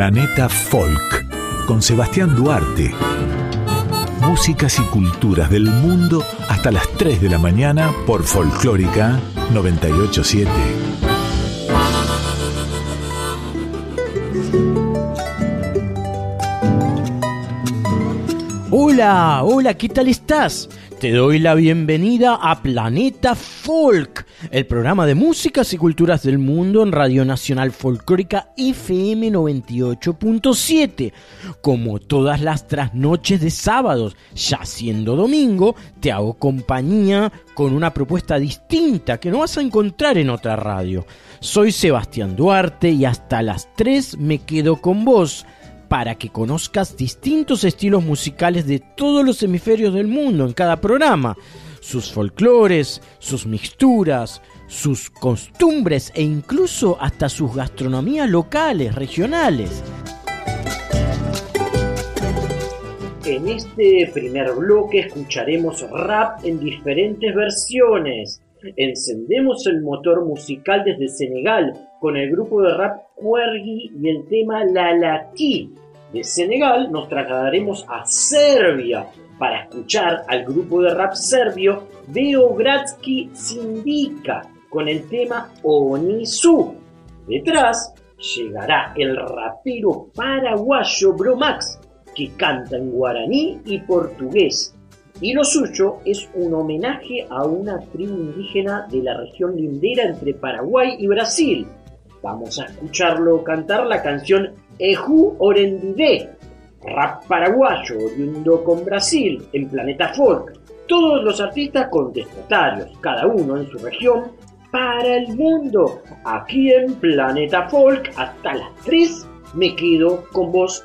Planeta Folk con Sebastián Duarte. Músicas y culturas del mundo hasta las 3 de la mañana por Folclórica 987. Hola, hola, ¿qué tal estás? Te doy la bienvenida a Planeta Folk, el programa de músicas y culturas del mundo en Radio Nacional Folclórica FM 98.7. Como todas las trasnoches de sábados, ya siendo domingo, te hago compañía con una propuesta distinta que no vas a encontrar en otra radio. Soy Sebastián Duarte y hasta las 3 me quedo con vos para que conozcas distintos estilos musicales de todos los hemisferios del mundo en cada programa, sus folclores, sus mixturas, sus costumbres e incluso hasta sus gastronomías locales, regionales. En este primer bloque escucharemos rap en diferentes versiones. Encendemos el motor musical desde Senegal con el grupo de rap Cuergi y el tema La Laki. De Senegal nos trasladaremos a Serbia para escuchar al grupo de rap serbio Beogradski Sindika con el tema Onisu. Detrás llegará el rapero paraguayo Bromax que canta en guaraní y portugués. Y lo suyo es un homenaje a una tribu indígena de la región lindera entre Paraguay y Brasil. Vamos a escucharlo cantar la canción Eju Orendide, rap paraguayo oriundo con Brasil en Planeta Folk. Todos los artistas contestatarios, cada uno en su región, para el mundo. Aquí en Planeta Folk, hasta las 3 me quedo con vos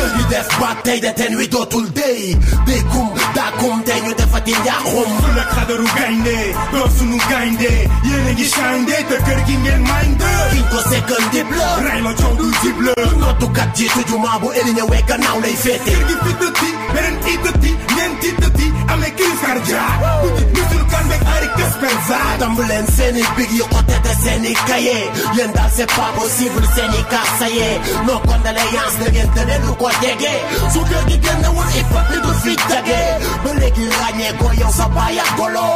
Girl, you deaf bad day we do all day They come, da come, then you deaf at in ya home Zulak kadaru gainde, dosu nu gainde Yene gi shinde, te kırgin gen minde Finko second dibla, raylo çoğdu dibla to cut you to you mabu eline weka now lay fete. Kırgin fit the tea, beren eat the tea, nen Ame dit kan beeg ari kespenza damb leen seeni big yi xotete seeni kaye yéen daal c'est pas possible seeni kaasaye nos condoléances na ngeen tëne du ko jege su kër gi génnewul il faut ni du fi jage ba léegi ràññee ko yow sa baay ak golo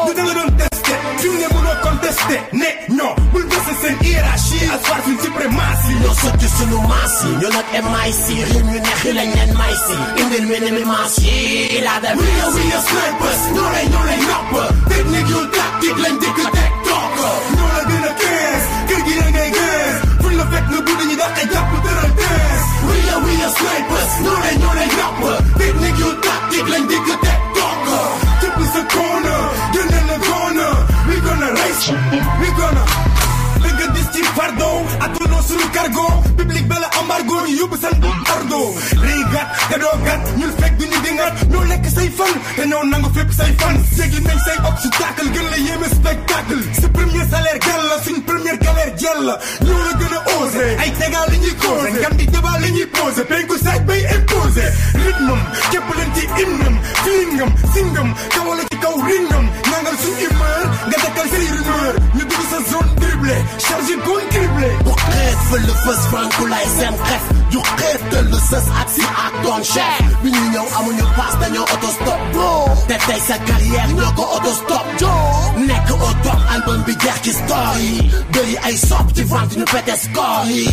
conteste. Cine mă nu conteste. Ne, no. Bulbese sen ierarhie. Ați faci în supremații Eu sunt de sunu masi. Eu lot e mai si Him eu ne hile nen mai si Indil mine mi masi. La de We are we are snipers. Nu le nu le noapă Tehnic eu tactic Len de cât Nu le bine kes Că ne gâs Prin la fec nu dacă ia cu tărăl des We are we are snipers. Nu le nu le noapă Tehnic eu tactic Len de gotta go bala embargo ñu yóbbu seen ardo. Rëy gat te doo gat ñun fekk ñu dingat. Ñoo lekk say fan te say fan. Nañ say gën la spectacle. Premier salaire la suñ galère la. La ay li causé. Li posé. Bay leen ci singam ci kaw ringam. Nangal suñ humeur nga dekkal say rumeur. Ñu dugg sa zone dribblé chargé franku lay seen xef ju xeet tëll sës ak si ak doon chef bi ñu ñëw amuñu paas dañoo autostop bro. Te tey sa carrière ñoo ko autostop jo nekk au top album bi jeex ci story. Bëri ay sop ci vente ñu pété score yi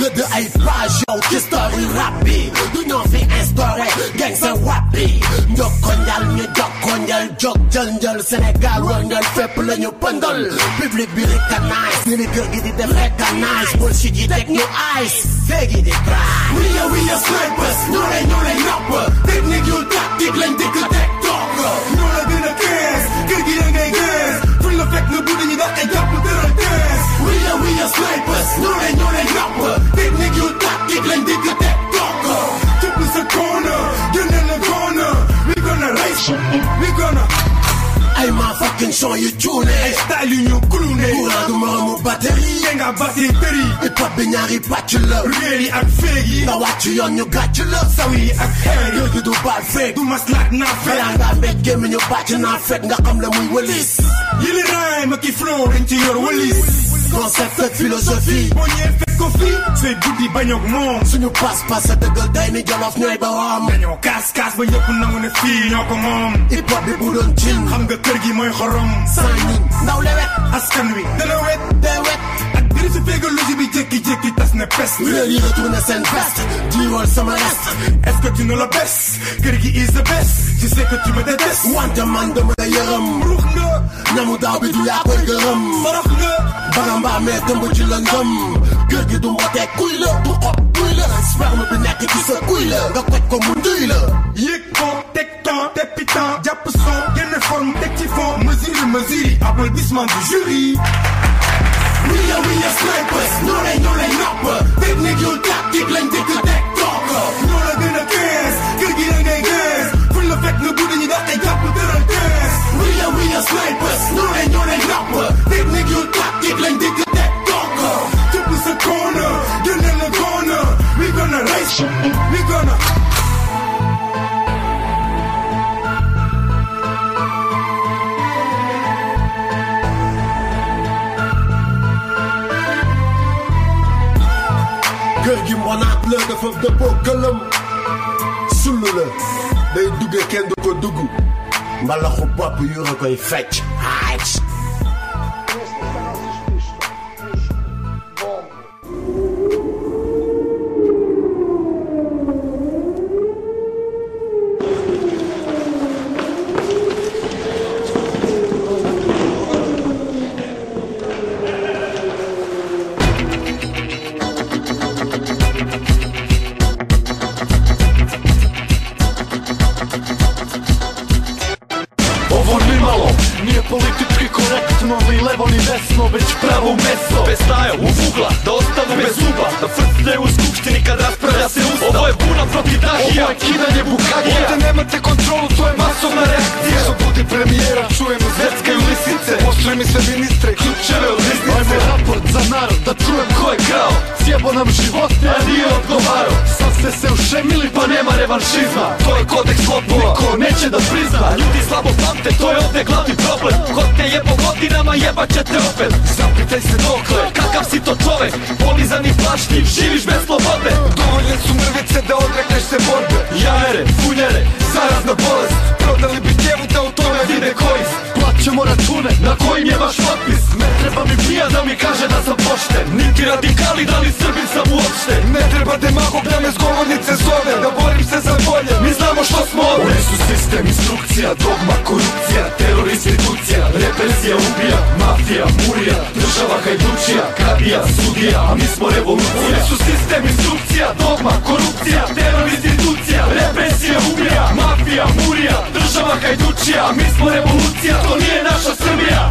rëdd ay page yow ci story rap bi du fi instauré gang sa rap bi njokko njal ñu jokko njal jog jël njël Sénégal war njël la recognize. Bullshit yi ice féegi di cry we are we are snipers. Ñoo lay ñoo lay napp technique yu tactique lañ dikk teg toog ñoo la gën a kees kër gi da ngay gees fuñ la fekk nga buddi ñu daqay jàpp tëral are we are snipers. Ñoo lay ñoo lay napp technique yu tactique lañ dikk teg toog jëpp sa corner génne la corner. We gonna race we gonna son yu cuune ay style yu ñu kulune courant du moromu batterie. Te nga basi tëri hip hop bi ñaari pàcc la réer yi ak féeg yi nga wàcc yoon ñu gàcc la saw yi ak xeer gi du baal feeg du maslaak naa fekk balaa ngaa mbéj gémmiñu bàcc naa nga xam la muy wëlis yi li raay ma ki flow dañ ci yor concept ak philosophie. Boo ñëwee fekk ko fii say guddi bañoog moom suñu pas-pas a dëggal day ni jolof ñooy ba waam dañoo kaas kaas ba ñëpp nangu ne fii ñoo ko moom hip hop bi bu doon cin xam nga kër gi mooy xorom. Sans ñun ndaw lewet askan wi. Dana wet day wet. Ak diri si féegalogie bi jékki-jékki tas ne pes. Réer yi retourné seen veste jiiwal sama reste est-ce que tu ne le baisses kër gi is the best. Je sais que tu me détestes. Wante man dama la yërëm. Ruux nga. Ñamu daaw bi du yaa koy gërëm. Forox nga. Baga mbaa mee tëmb ci la ngëm gi du mbotee kuy la du xob kuy la sperme bi nekk ci la nga koj ko mu nduy la yëg ko teg temps teppi temps jàpp son génne forme teg ci fond. Mesure mesure applaudissement du jury. We are we are we gonna kër gi mbonaat la dafa dëppoo këlëm sull la day dugge kenn du ko dugg mbalaxu bopp yu nga koy fecc nije politički korektno Ni levo ni desno, već pravo meso. Bez staja u ugla, da ostanu bez zuba Da frcne u skupštini kad raspravlja se ustav Ovo je buna protiv dahija, ovo je kidanje bukagija Ovdje nemate kontrolu, to je masovna reakcija. Što budi premijera, čujemo zveckaju lisice. Pošli mi sve ministre, ključeve od riznice Ajmo raport za narod, da čujem ko je krao. Sjebo nam živote, a nije odgovarao. Sad ste se ušemili, pa nema revanšizma. To je kodeks lopova, ko neće da prizna. Ljudi slabo pamte, to je ovdje glavni problem Ko te jebo godinama, jebat će te opet. Zapitaj se dokle, kakav si to čovek? Polizan i plašljiv, živiš bez slobode. Dovoljne su mrvice da odrekneš se borbe. Jajere, funjere, zarazna bolest. Prodali bi djevu da u tome vide korist Plaćamo račune, na kojim je vaš potpis? Ne treba mi pija da mi kaže da sam pošten Niti radikali, da li srbin sam uopšte. Ne treba demagog da me s govornice zove Da borim se za bolje, mi znamo što smo ovdje Oni su sistem, instrukcija, dogma, korupcija Teror, institucija, represija, ubija Mafija, murija, država, hajdučija Kadija, sudija, a mi smo revolucija. Oni su sistem, instrukcija, dogma, korupcija Teror, institucija, represija, ubija Mafija, murija, država, hajdučija A mi smo revolucija, to nije наша семья?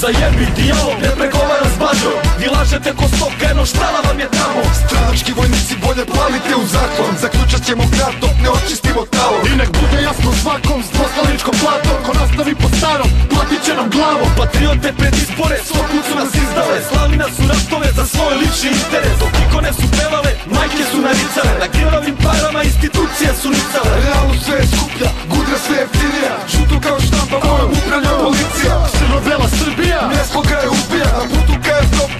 Zajebi dijalog, ne pregovara s bađom Vi lažete ko stoka, eno štala vam je tamo. Stranački vojnici bolje plavite u zaklon Zaključat ćemo grad dok ne očistimo talo. I nek bude jasno svakom s dvoslaničkom platom. Ko nastavi po starom, platit će nam glavom. Patriote pred izbore, put su nas izdale. Slali nas u ratove za svoj lični interes. Dok ikone su pevale, majke su naricale. Na krvavim parama institucije su nicale. Realno sve je skuplja, gudra sve jeftinija. Žuto kao štampa, kojom upravlja policija. Crno-bela Srbija, Me Ne spokaj upija, a puta kaj je stop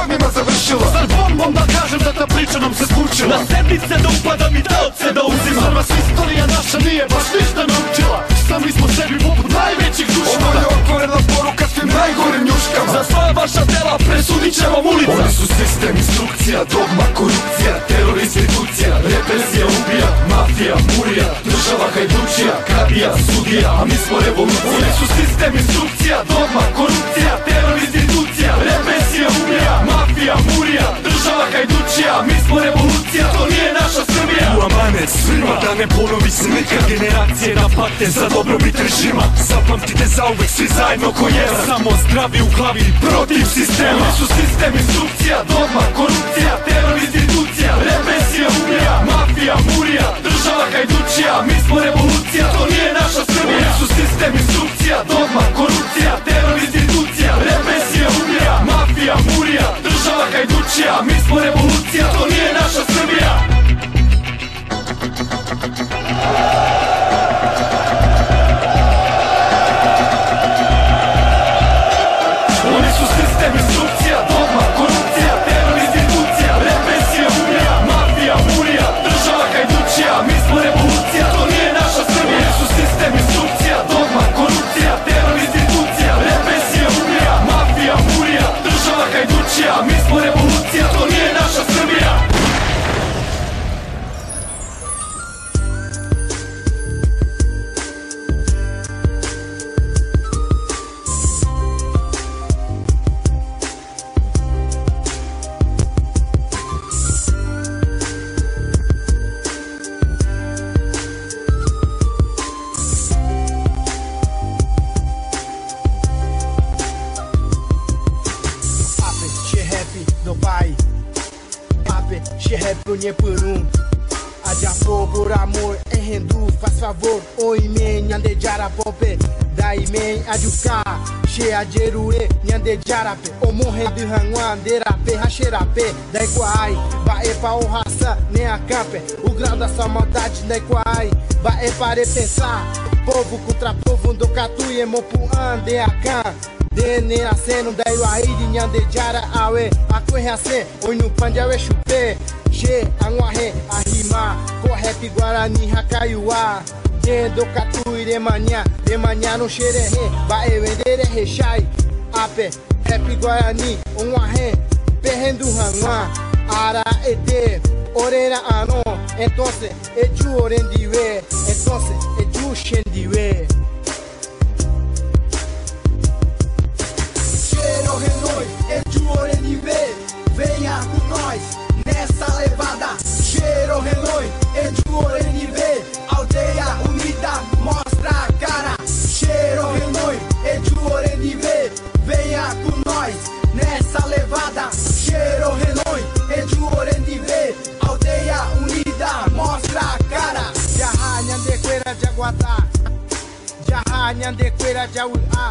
govnima završila. Zar bombom da kažem da ta priča nam se skučila Na sedmice da upadam i taoce da uzimam. Zar vas istorija naša nije baš ništa naučila? Sami smo sebi poput najvećih dušmana. Ovo je otvorena poruka svim najgorim njuškama. Za svoja vaša dela presudit će vam ulica. Oni su sistem, instrukcija, dogma, korupcija Teror, institucija, represija, ubija Mafija, murija, država, hajdučija Kadija, sudija, a mi smo revolucija. Oni su sistem, instrukcija, dogma, korupcija Teror, institucija, represija, ubija Mafija, murija, država, hajdučija mi smo revolucija, to nije naša Srbija. U amanet svima da ne ponovi se nikad Generacije da pate za dobrobit režima. Zapamtite zauvek svi zajedno ko jeva Samo zdravi u glavi protiv sistema. Oni su sistem, instrukcija, dogma, korupcija Teror, institucija, represija, ubija Mafija, murija, država, hajdučija mi smo revolucija, to nije naša Srbija. Oni su sistem, instrukcija Dogma, korupcija, teror institucija. Represija, umira, mafija, murija Država kajdučija, mi smo revolucija To nije naša Srbija escolher por um. Adiapô por amor, em rendu, faz favor, oi men, ande jarapope, dai men, adjuca, che adjerue, nyande jarape, o morre de ranguan, derape, racherape, dai quai, vai pa o raça, nem a campe, o grau da sua maldade, dai quai, vai para pensar, povo contra povo, do catu e mopu ande a can, Dene aceno, dai o aí de nyande jara, awe, a corre acen, oi no pandia, we chupé, G, Anguaré, Arrimá, Correp, Guarani, Racaiuá. Endo, Catu, Iremanhá, Emanhá no Xererê, Bae, Vendere, Rechai, Ape, Rep, Guarani, Onguaré, Perrendo, Ranguá, Ara, Ede, Orena, Anon, entonces, Eju, Orendiwe, entonces, Eju, Xendiwe. Gabriel Renon, Edu Orenive, aldeia unida, mostra a cara. Cheiro Renoi, Edu Orenive, venha com nós nessa levada. Cheiro Renoi, Edu Orenive, aldeia unida, mostra a cara. Jarranha de Queira de Aguatá, arranha de Queira de Auá, ah.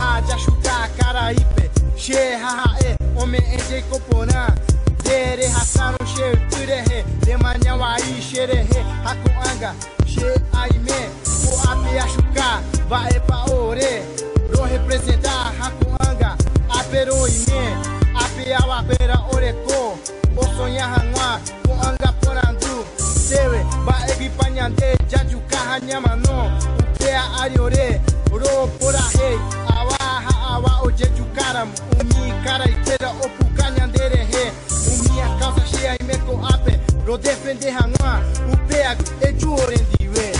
arranha de Achucá, Caraípe, Xerra, Homem em Coporã tere Hassan Shir Turehe. I Sherehe Hakuanga She Aime. Koapiachuca Vai pa Ore. Pro representar Hakuanga Aperoime Apiawabera Oreco Osonyahanwa Koanga Porandu. Sewe Baebi Panyande Jajukaha Nyamano Upea Ariore Ro Porahei Awaha Awa Ojejukaram Umi caraiteira Opu Ea imeko ape Rodefende hanoa Upeak etxu orendi dibe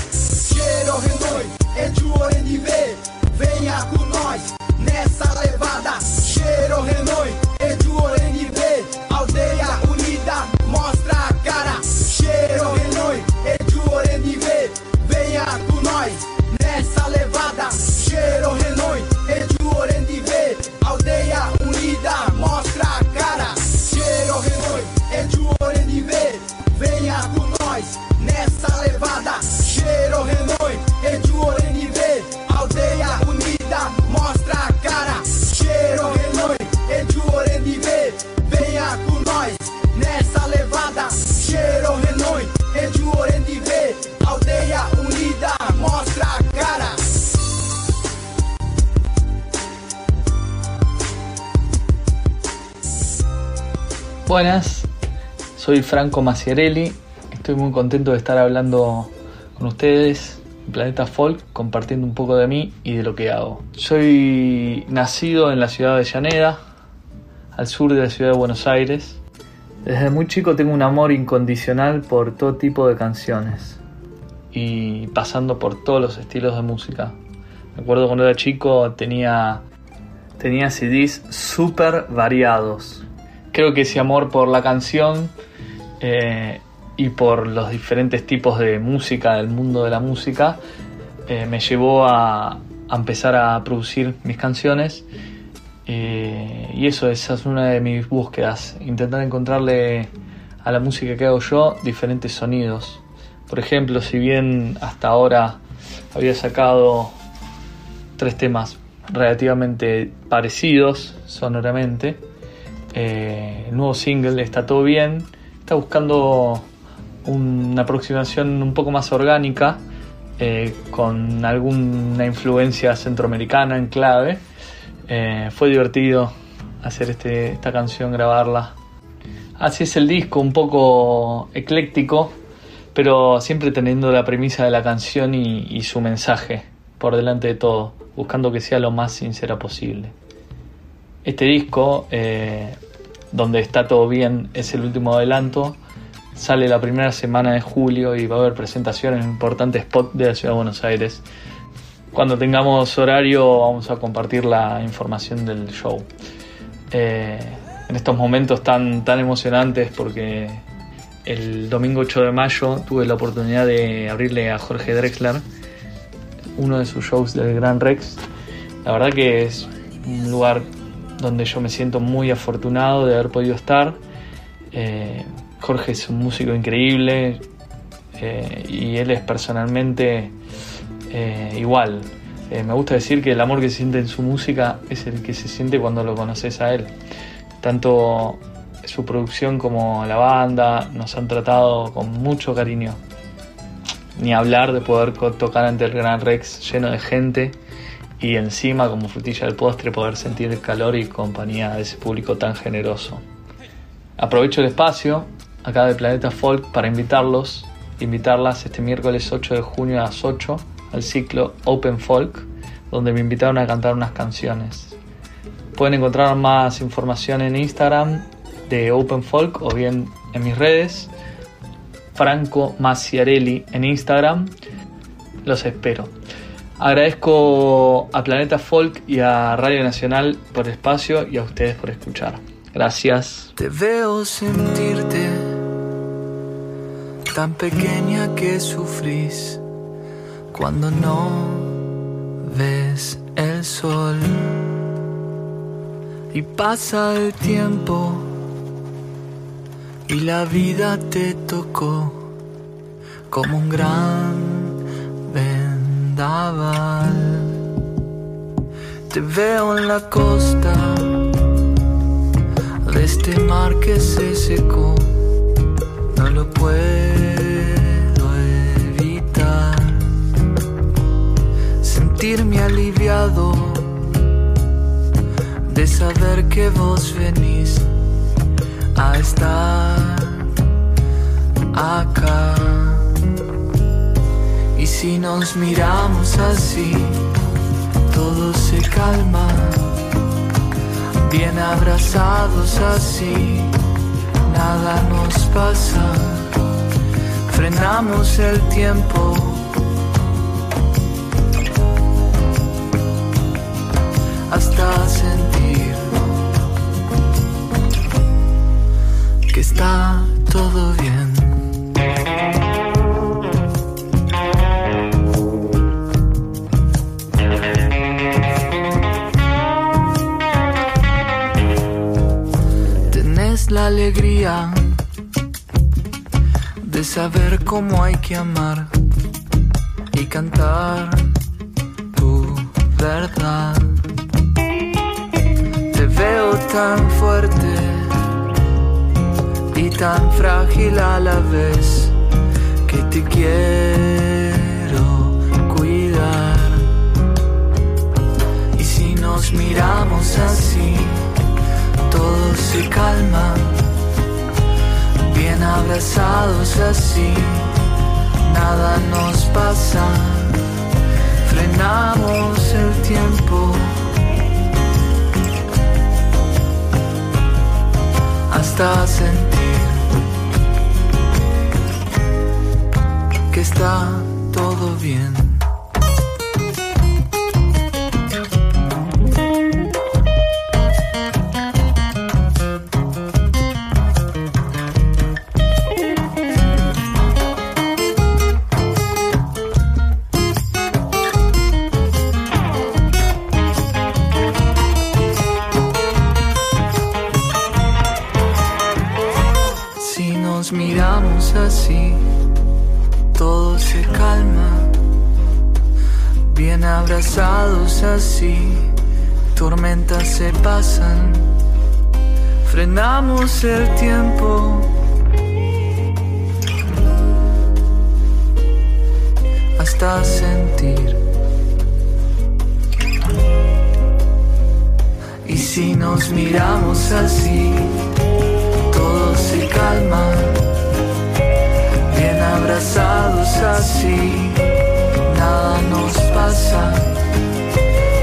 Cheiro Renoi, etxu orendi dibe Venha com nós nessa levada Cheiro Renoi, etxu orendi dibe Aldeia unida, mostra a cara Cheiro Renoi, etxu orendi dibe Venha com nós nessa levada Cheiro Renoi, Buenas, soy Franco Maciarelli. Estoy muy contento de estar hablando con ustedes en Planeta Folk, compartiendo un poco de mí y de lo que hago. Soy nacido en la ciudad de Llaneda, al sur de la ciudad de Buenos Aires. Desde muy chico tengo un amor incondicional por todo tipo de canciones y pasando por todos los estilos de música. Me acuerdo cuando era chico tenía, tenía CDs súper variados. Creo que ese amor por la canción eh, y por los diferentes tipos de música, del mundo de la música, eh, me llevó a, a empezar a producir mis canciones eh, y eso, esa es una de mis búsquedas, intentar encontrarle a la música que hago yo diferentes sonidos. Por ejemplo, si bien hasta ahora había sacado tres temas relativamente parecidos sonoramente. Eh, el nuevo single está todo bien, está buscando una aproximación un poco más orgánica, eh, con alguna influencia centroamericana en clave. Eh, fue divertido hacer este, esta canción, grabarla. Así es el disco, un poco ecléctico, pero siempre teniendo la premisa de la canción y, su mensaje por delante de todo, buscando que sea lo más sincera posible. Este disco, eh, donde está todo bien, es el último adelanto. Sale la primera semana de julio y va a haber presentaciones en importantes spots de la ciudad de Buenos Aires. Cuando tengamos horario vamos a compartir la información del show. Eh, en estos momentos tan, tan emocionantes porque el domingo 8 de mayo tuve la oportunidad de abrirle a Jorge Drexler uno de sus shows del Gran Rex. La verdad que es un lugar donde yo me siento muy afortunado de haber podido estar. Eh, Jorge es un músico increíble eh, y él es personalmente eh, igual. me gusta decir que el amor que se siente en su música es el que se siente cuando lo conoces a él. Tanto su producción como la banda nos han tratado con mucho cariño. Ni hablar de poder tocar ante el Gran Rex lleno de gente y encima como frutilla del postre poder sentir el calor y compañía de ese público tan generoso. Aprovecho el espacio acá de Planeta Folk para invitarlos, invitarlas este miércoles 8 de junio a las 8 al ciclo Open Folk, donde me invitaron a cantar unas canciones. Pueden encontrar más información en Instagram de Open Folk o bien en mis redes. Franco Maciarelli en Instagram. Los espero. Agradezco a Planeta Folk y a Radio Nacional por el espacio y a ustedes por escuchar. Gracias. Te veo sentirte tan pequeña que sufrís cuando no ves el sol. Y pasa el tiempo y la vida te tocó como un gran vendaval. Te veo en la costa de este mar que se secó, no lo puedo Sentirme aliviado de saber que vos venís a estar acá. Y si nos miramos así, todo se calma, bien abrazados así, nada nos pasa, frenamos el tiempo. Hasta sentir que está todo bien. Tenés la alegría de saber cómo hay que amar y cantar tu verdad. Veo tan fuerte y tan frágil a la vez que te quiero cuidar. Y si nos miramos así, todo se calma, bien abrazados así, nada nos pasa, frenamos el tiempo. Hasta sentir que está todo bien. Se pasan, frenamos el tiempo. Hasta sentir. Y si nos miramos así, todo se calma, bien abrazados así nada nos pasa,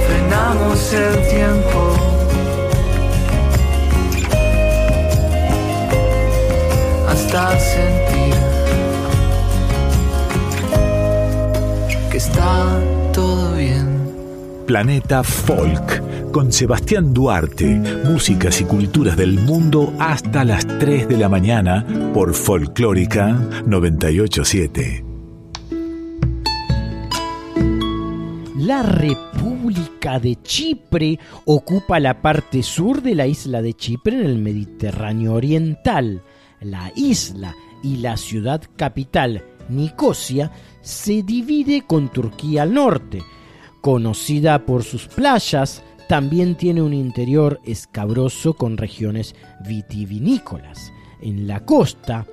frenamos el tiempo. Hasta sentir que está todo bien. Planeta Folk con Sebastián Duarte, músicas y culturas del mundo hasta las 3 de la mañana por Folclórica 987. La República de Chipre ocupa la parte sur de la isla de Chipre en el Mediterráneo Oriental. La isla y la ciudad capital, Nicosia, se divide con Turquía al norte. Conocida por sus playas, también tiene un interior escabroso con regiones vitivinícolas. En la costa,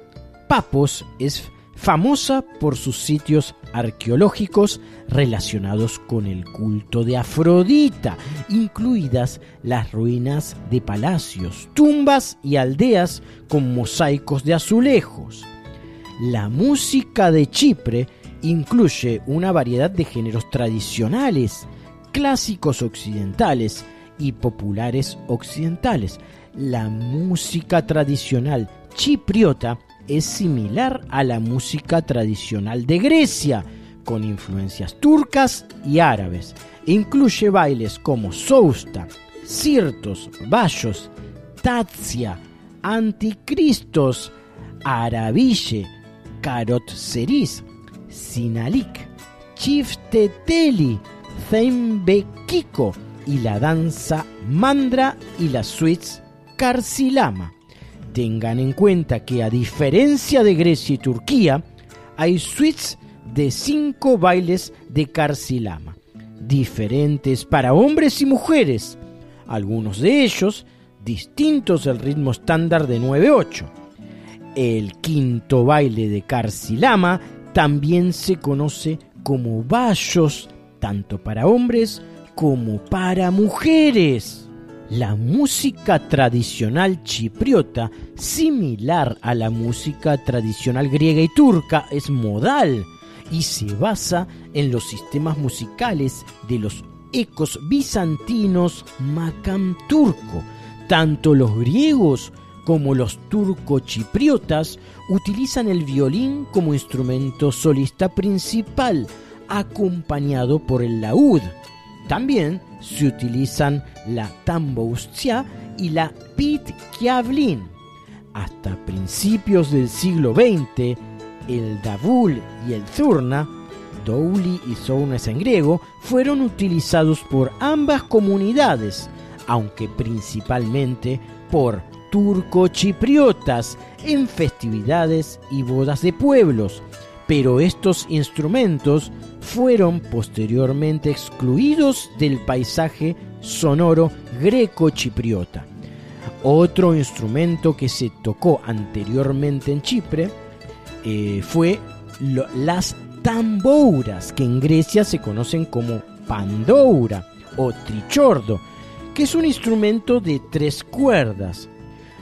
Papos es famosa por sus sitios arqueológicos relacionados con el culto de Afrodita, incluidas las ruinas de palacios, tumbas y aldeas con mosaicos de azulejos. La música de Chipre incluye una variedad de géneros tradicionales, clásicos occidentales y populares occidentales. La música tradicional chipriota es similar a la música tradicional de Grecia, con influencias turcas y árabes. incluye bailes como sousta, sirtos, bayos, tatsia, anticristos, arabille, carotseris, sinalik, chifteteli, zembekiko y la danza mandra y las suites carcilama. Tengan en cuenta que a diferencia de Grecia y Turquía, hay suites de cinco bailes de Carcilama, diferentes para hombres y mujeres, algunos de ellos distintos del ritmo estándar de 9-8. El quinto baile de Carcilama también se conoce como bayos, tanto para hombres como para mujeres. La música tradicional chipriota, similar a la música tradicional griega y turca, es modal y se basa en los sistemas musicales de los ecos bizantinos macam turco. Tanto los griegos como los turco-chipriotas utilizan el violín como instrumento solista principal, acompañado por el laúd. También se utilizan la tamboustia y la pitkiavlin. Hasta principios del siglo XX, el davul y el zurna, douli y zounes en griego, fueron utilizados por ambas comunidades, aunque principalmente por turco-chipriotas en festividades y bodas de pueblos. Pero estos instrumentos fueron posteriormente excluidos del paisaje sonoro greco-chipriota. Otro instrumento que se tocó anteriormente en Chipre eh, fue las tambouras, que en Grecia se conocen como pandoura o trichordo, que es un instrumento de tres cuerdas.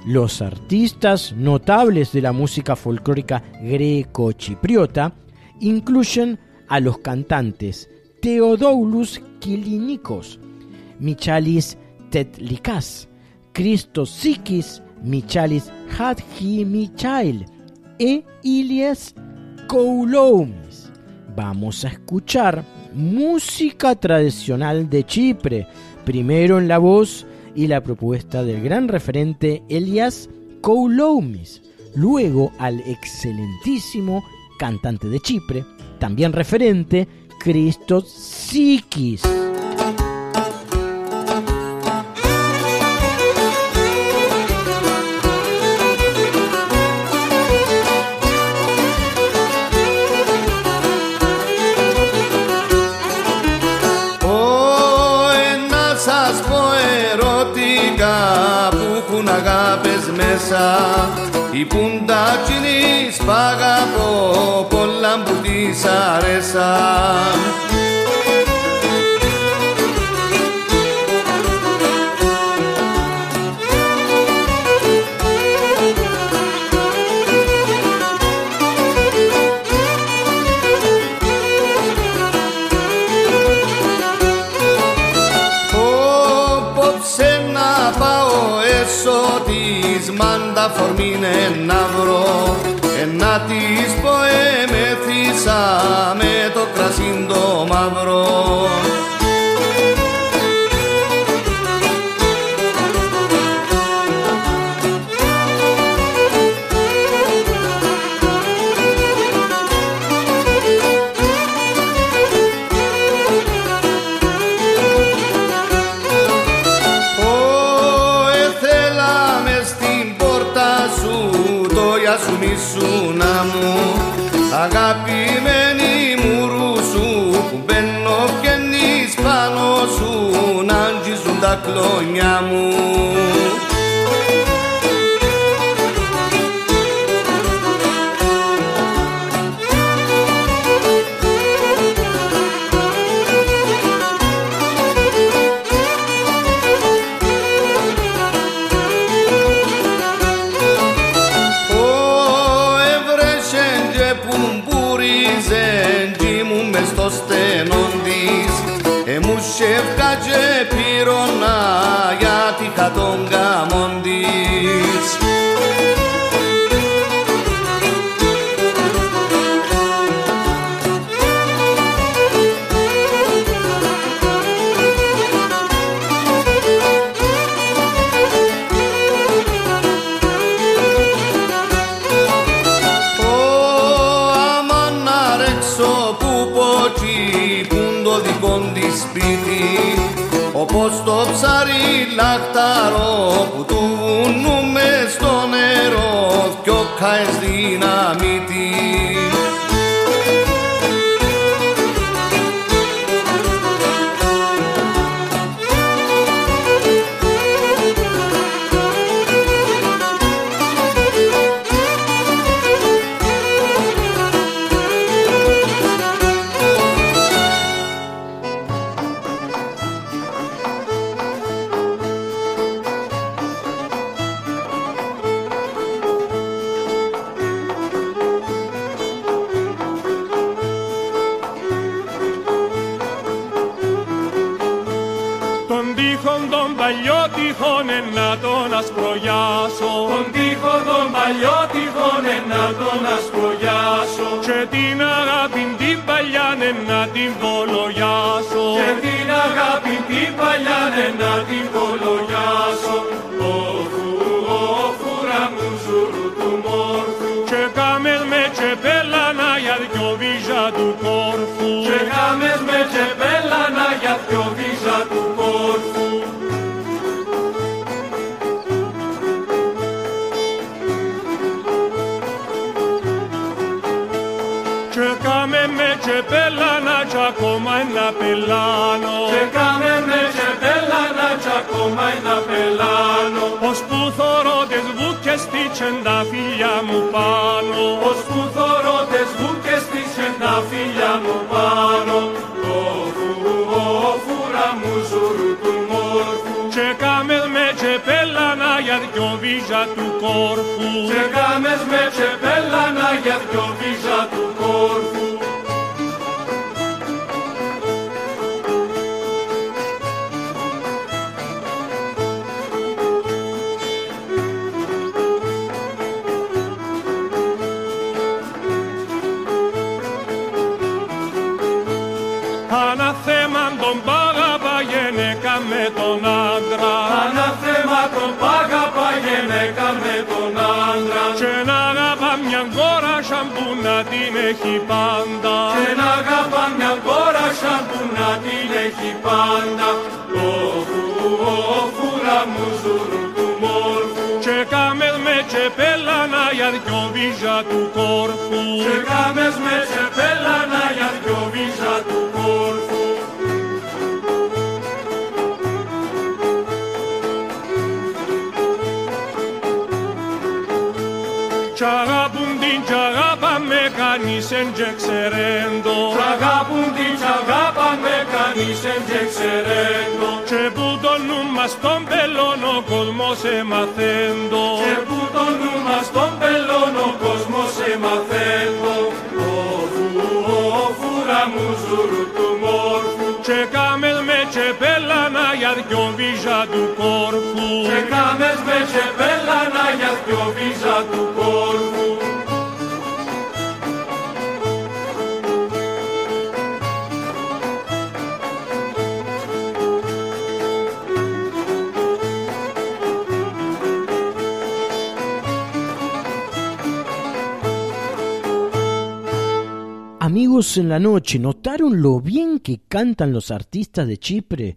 Los artistas notables de la música folclórica greco-chipriota incluyen a los cantantes Theodoulos Kilinikos, Michalis Tetlikas, Christos Sikis, Michalis Hadji Michail e Ilias Kouloumis. Vamos a escuchar música tradicional de Chipre, primero en la voz y la propuesta del gran referente Elias Kouloumis, luego al excelentísimo cantante de Chipre, también referente, Cristo Psiquis, oh, en masas poerótica pujuna gapez mesa. Η πουντάτσινη σπάγα πολλά που της αρέσαν μέσω της μάντα φορμήνε να βρω Ένα της ποεμεθύσα με το κρασίν το μαύρο. στο ψάρι λαχταρό που του βουνούμε στο νερό. Πιο χαείς δυναμίτη πελάνω. Και κάνε με και πελάνα κι ακόμα να πελάνω. Ως που θωρώ τις βούκες τι τα φίλια μου πάνω. Ως που θωρώ τις βούκες τι φίλια μου πάνω. Μου ζουρού του μόρφου. Με για δυο βίζα του κόρφου. Με να για δυο βίζα μας τον πελών ο κόσμος εμαθέντο Και που το νου μας τον πελών ο κόσμος εμαθέντο Όφου, όφου, ραμού ζουρού του μόρφου Και κάμες με τσεπέλανα για δυο βίζα του κόρφου Και κάμες με τσεπέλανα για δυο βίζα του κόρφου En la noche, ¿notaron lo bien que cantan los artistas de Chipre?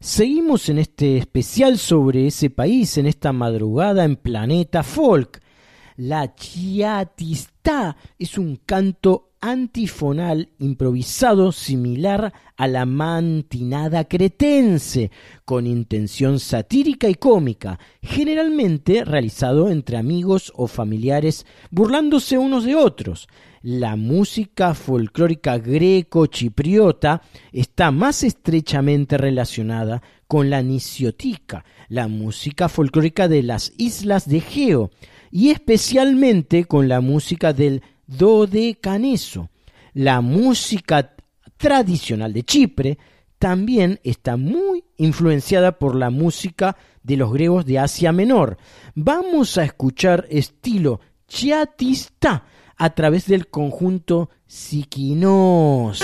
Seguimos en este especial sobre ese país, en esta madrugada en Planeta Folk. La chiatista es un canto antifonal improvisado similar a la mantinada cretense, con intención satírica y cómica, generalmente realizado entre amigos o familiares burlándose unos de otros. La música folclórica greco-chipriota está más estrechamente relacionada con la nisiotica, la música folclórica de las islas de Egeo, y especialmente con la música del dodecaneso. La música tradicional de Chipre también está muy influenciada por la música de los griegos de Asia Menor. Vamos a escuchar estilo chiatista a través del conjunto Siquinos.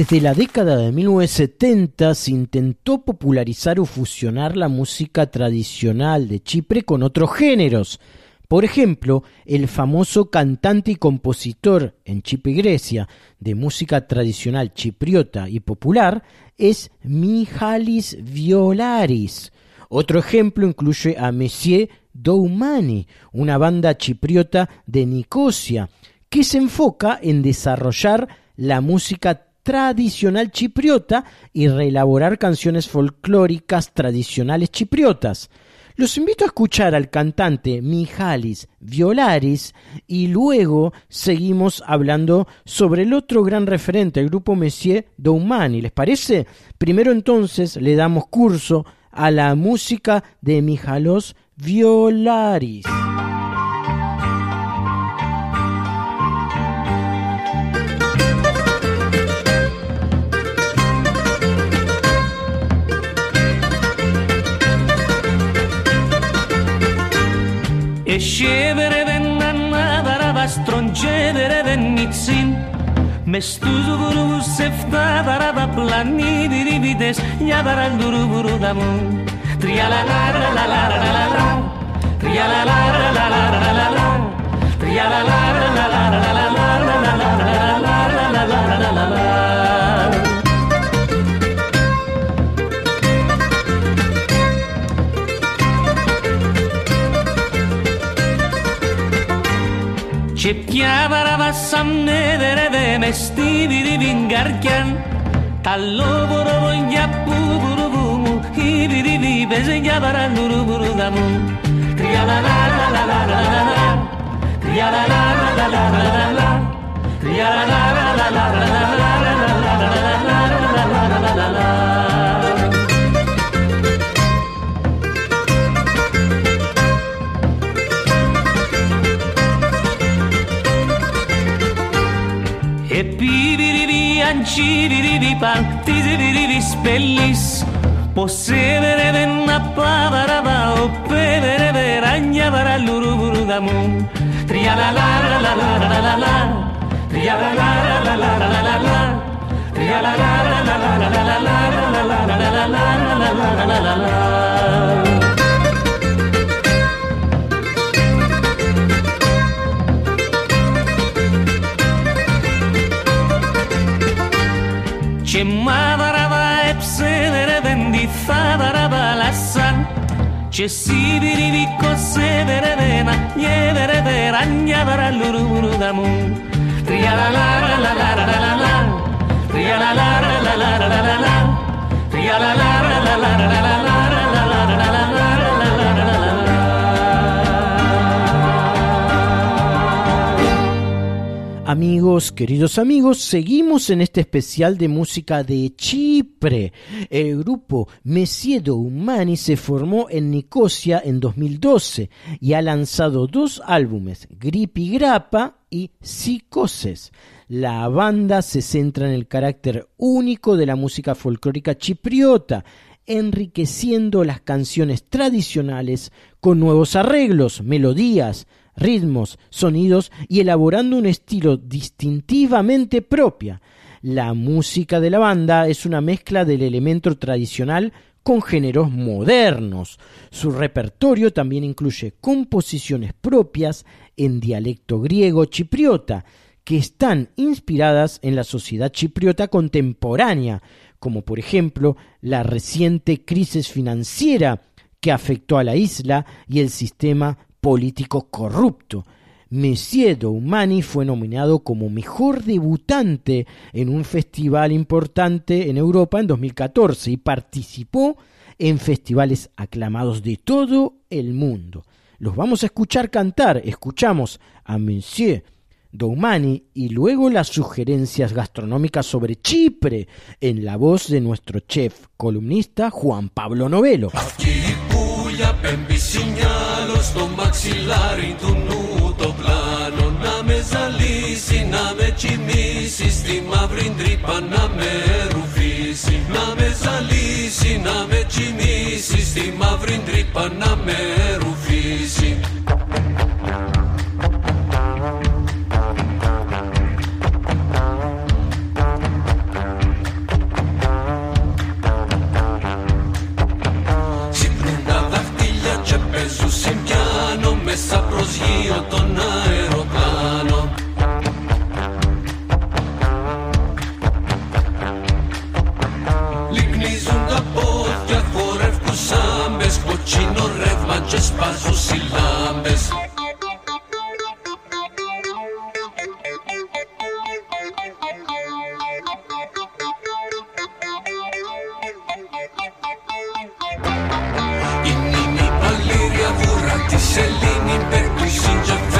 Desde la década de 1970 se intentó popularizar o fusionar la música tradicional de Chipre con otros géneros. Por ejemplo, el famoso cantante y compositor en Chipre Grecia de música tradicional chipriota y popular es Mihalis Violaris. Otro ejemplo incluye a Messier Doumani, una banda chipriota de Nicosia, que se enfoca en desarrollar la música tradicional chipriota y reelaborar canciones folclóricas tradicionales chipriotas. Los invito a escuchar al cantante Mihalis Violaris y luego seguimos hablando sobre el otro gran referente, el grupo Messier Doumani. ¿Les parece? Primero entonces le damos curso a la música de Mihalos Violaris. E scevere venna navara vastroncedere vennizin Mestuzu buru sefta varava plani di divides Nia vara damu Tria la Και πια παραβάσαμε δερεδε με στη βιριβιν καρκιάν Τα λόβορο βογιά που βουρουβού μου Η βιριβι παίζε για παρανουρού βουρουδα μου Τριαλαλαλαλαλαλαλα pibirivi ancirivi partisivi spellis Possevere venna pavarava o pevere veragna vara l'uruburu damu Tria la la la la la la la la Tria la la la la la la la la Tria la la la la la la la la la la la la la la la la la la la Ce Chemadara epsedere bendizadara balazan Chesibiribiko zedere dena Yedere dera ñadara luruburu damu Rialalara la la la la la Rialalara la la la la la Rialalara la la la la la Amigos, queridos amigos, seguimos en este especial de música de Chipre. El grupo Messier Humani se formó en Nicosia en 2012 y ha lanzado dos álbumes, Gripi Grappa y Psicoses. La banda se centra en el carácter único de la música folclórica chipriota, enriqueciendo las canciones tradicionales con nuevos arreglos, melodías, ritmos, sonidos y elaborando un estilo distintivamente propia. La música de la banda es una mezcla del elemento tradicional con géneros modernos. Su repertorio también incluye composiciones propias en dialecto griego chipriota, que están inspiradas en la sociedad chipriota contemporánea, como por ejemplo la reciente crisis financiera que afectó a la isla y el sistema político corrupto. Messier Doumani fue nominado como mejor debutante en un festival importante en Europa en 2014 y participó en festivales aclamados de todo el mundo. Los vamos a escuchar cantar. Escuchamos a Monsieur Doumani y luego las sugerencias gastronómicas sobre Chipre en la voz de nuestro chef columnista Juan Pablo Novelo. στο μαξιλάρι του νου το πλάνο να με ζαλίσει, να με τσιμίσει στη μαύρη τρύπα να με ρουφήσει να με ζαλίσει, να με τσιμίσει στη μαύρη τρύπα να με ρουφήσει. μέσα προς γύρω τον αεροπλάνο. Λυκνίζουν τα πόδια, χορεύκουν σάμπες Κοτσίνο ρεύμα και σπάζουν συλλάμπες. τη σελήνη Περπλήσιν και φεύγουμε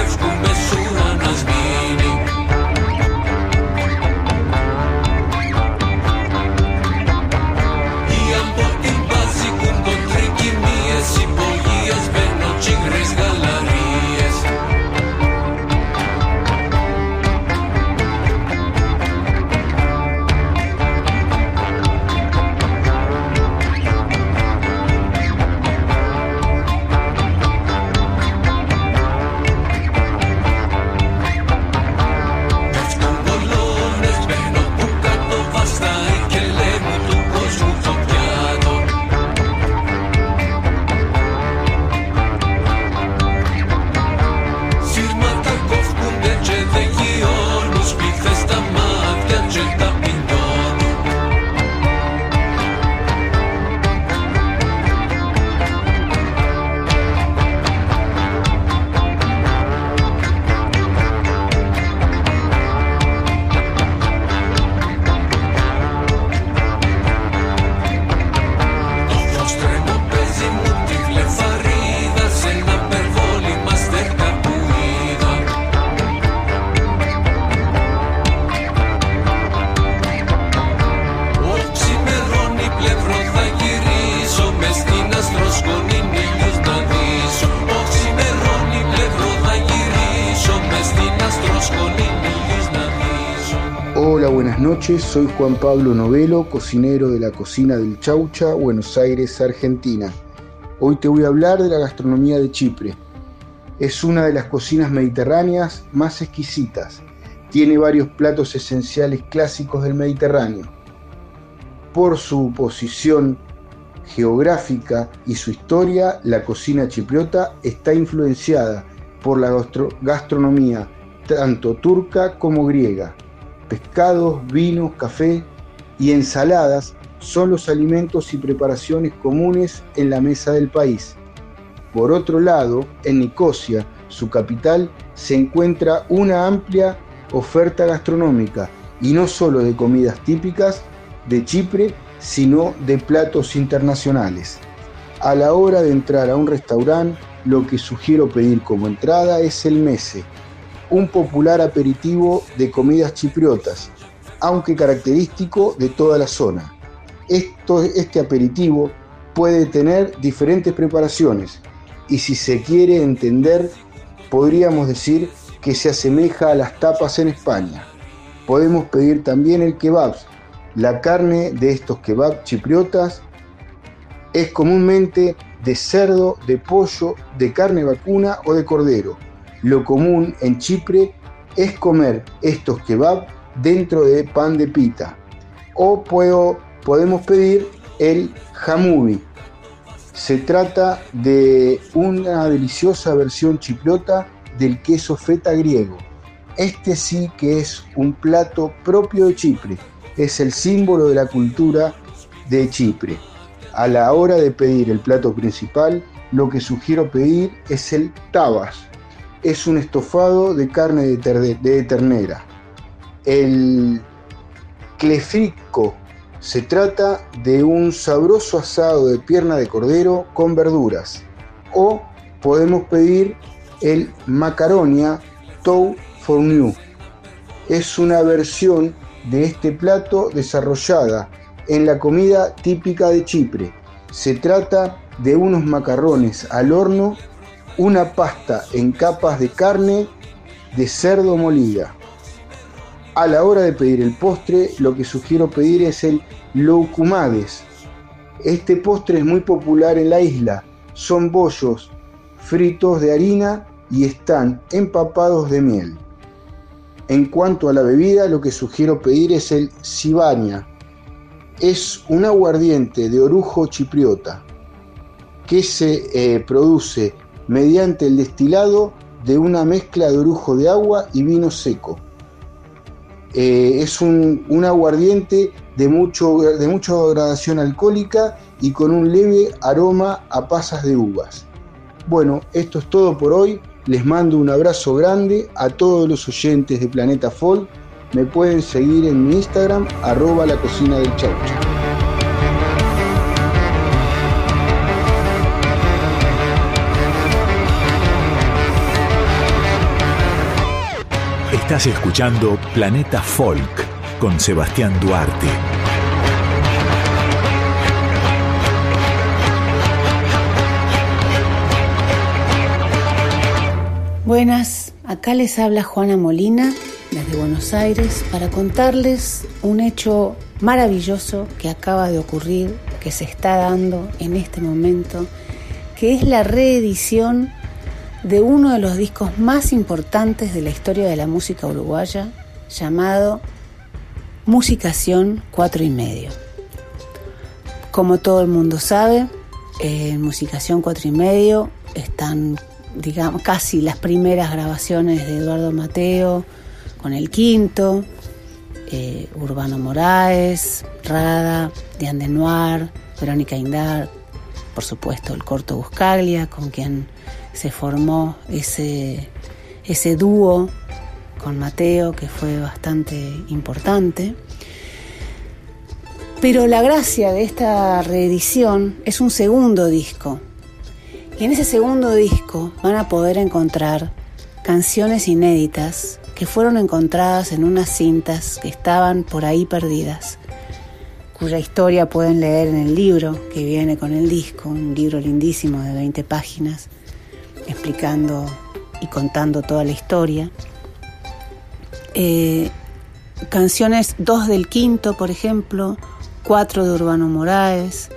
Soy Juan Pablo Novelo, cocinero de la cocina del Chaucha, Buenos Aires, Argentina. Hoy te voy a hablar de la gastronomía de Chipre. Es una de las cocinas mediterráneas más exquisitas. Tiene varios platos esenciales clásicos del Mediterráneo. Por su posición geográfica y su historia, la cocina chipriota está influenciada por la gastro- gastronomía tanto turca como griega. Pescados, vinos, café y ensaladas son los alimentos y preparaciones comunes en la mesa del país. Por otro lado, en Nicosia, su capital, se encuentra una amplia oferta gastronómica y no solo de comidas típicas de Chipre, sino de platos internacionales. A la hora de entrar a un restaurante, lo que sugiero pedir como entrada es el mese, un popular aperitivo de comidas chipriotas, aunque característico de toda la zona. Este aperitivo puede tener diferentes preparaciones y si se quiere entender, podríamos decir que se asemeja a las tapas en España. Podemos pedir también el kebab. La carne de estos kebab chipriotas es comúnmente de cerdo, de pollo, de carne vacuna o de cordero. Lo común en Chipre es comer estos kebab dentro de pan de pita. O puedo, podemos pedir el jamubi. Se trata de una deliciosa versión chipriota del queso feta griego. Este sí que es un plato propio de Chipre. Es el símbolo de la cultura de Chipre. A la hora de pedir el plato principal, lo que sugiero pedir es el tabas. Es un estofado de carne de, ternera. El clefrico se trata de un sabroso asado de pierna de cordero con verduras. O podemos pedir el macaronia tou fourneau. Es una versión de este plato desarrollada en la comida típica de Chipre. Se trata de unos macarrones al horno, una pasta en capas de carne de cerdo molida. A la hora de pedir el postre, lo que sugiero pedir es el loucumades. Este postre es muy popular en la isla. Son bollos fritos de harina y están empapados de miel. En cuanto a la bebida, lo que sugiero pedir es el Sibania. Es un aguardiente de orujo chipriota que se eh, produce mediante el destilado de una mezcla de orujo de agua y vino seco. Eh, es un, un aguardiente de, mucho, de mucha gradación alcohólica y con un leve aroma a pasas de uvas. Bueno, esto es todo por hoy. Les mando un abrazo grande a todos los oyentes de Planeta Folk. Me pueden seguir en mi Instagram, arroba la cocina del chaucha. Estás escuchando Planeta Folk con Sebastián Duarte. Buenas, acá les habla Juana Molina desde Buenos Aires para contarles un hecho maravilloso que acaba de ocurrir, que se está dando en este momento, que es la reedición de uno de los discos más importantes de la historia de la música uruguaya, llamado Musicación 4 y medio. Como todo el mundo sabe, en Musicación 4 y medio están digamos, casi las primeras grabaciones de Eduardo Mateo con el quinto, eh, Urbano Moraes, Rada, Diane de Noir, Verónica Indar, por supuesto el corto Buscaglia, con quien se formó ese, ese dúo con Mateo que fue bastante importante. Pero la gracia de esta reedición es un segundo disco, y en ese segundo disco van a poder encontrar canciones inéditas que fueron encontradas en unas cintas que estaban por ahí perdidas, cuya historia pueden leer en el libro que viene con el disco, un libro lindísimo de 20 páginas, explicando y contando toda la historia. Eh, canciones, dos del quinto, por ejemplo, cuatro de Urbano Moraes,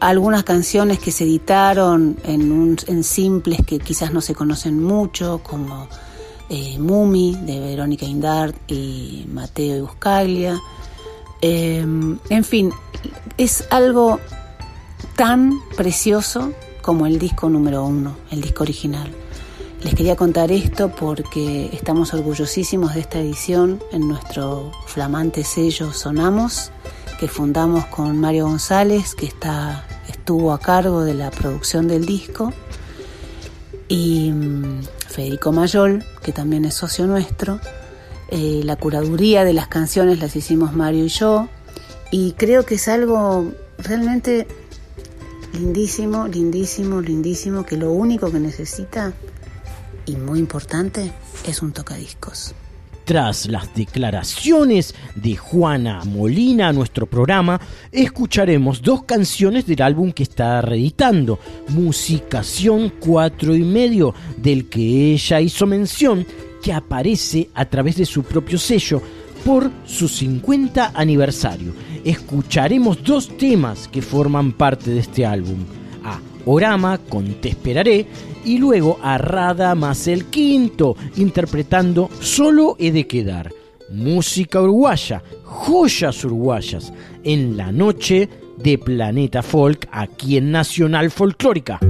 algunas canciones que se editaron en, en simples que quizás no se conocen mucho, como eh, Mumi de Verónica Indart y Mateo y Buscaglia. Em, en fin, es algo tan precioso como el disco número uno, el disco original. Les quería contar esto porque estamos orgullosísimos de esta edición en nuestro flamante sello Sonamos, que fundamos con Mario González, que está estuvo a cargo de la producción del disco, y mm, Federico Mayol, que también es socio nuestro. Eh, la curaduría de las canciones las hicimos Mario y yo, y creo que es algo realmente lindísimo, lindísimo, lindísimo, que lo único que necesita, y muy importante, es un tocadiscos. Tras las declaraciones de Juana Molina a nuestro programa, escucharemos dos canciones del álbum que está reeditando, Musicación 4 y medio, del que ella hizo mención, que aparece a través de su propio sello por su 50 aniversario. Escucharemos dos temas que forman parte de este álbum. A Orama con Te Esperaré y luego a Rada más el quinto, interpretando Solo he de quedar. Música uruguaya, joyas uruguayas, en la noche de Planeta Folk aquí en Nacional Folclórica.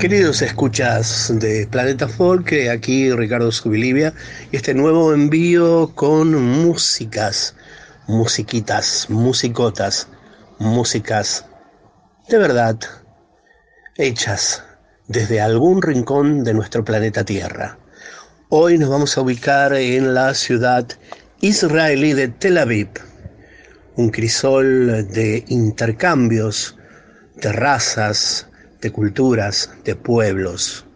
Queridos escuchas de Planeta Folk, aquí Ricardo Subilivia y este nuevo envío con músicas, musiquitas, musicotas, músicas de verdad, hechas desde algún rincón de nuestro planeta Tierra. Hoy nos vamos a ubicar en la ciudad israelí de Tel Aviv, un crisol de intercambios, de razas, de culturas, de pueblos.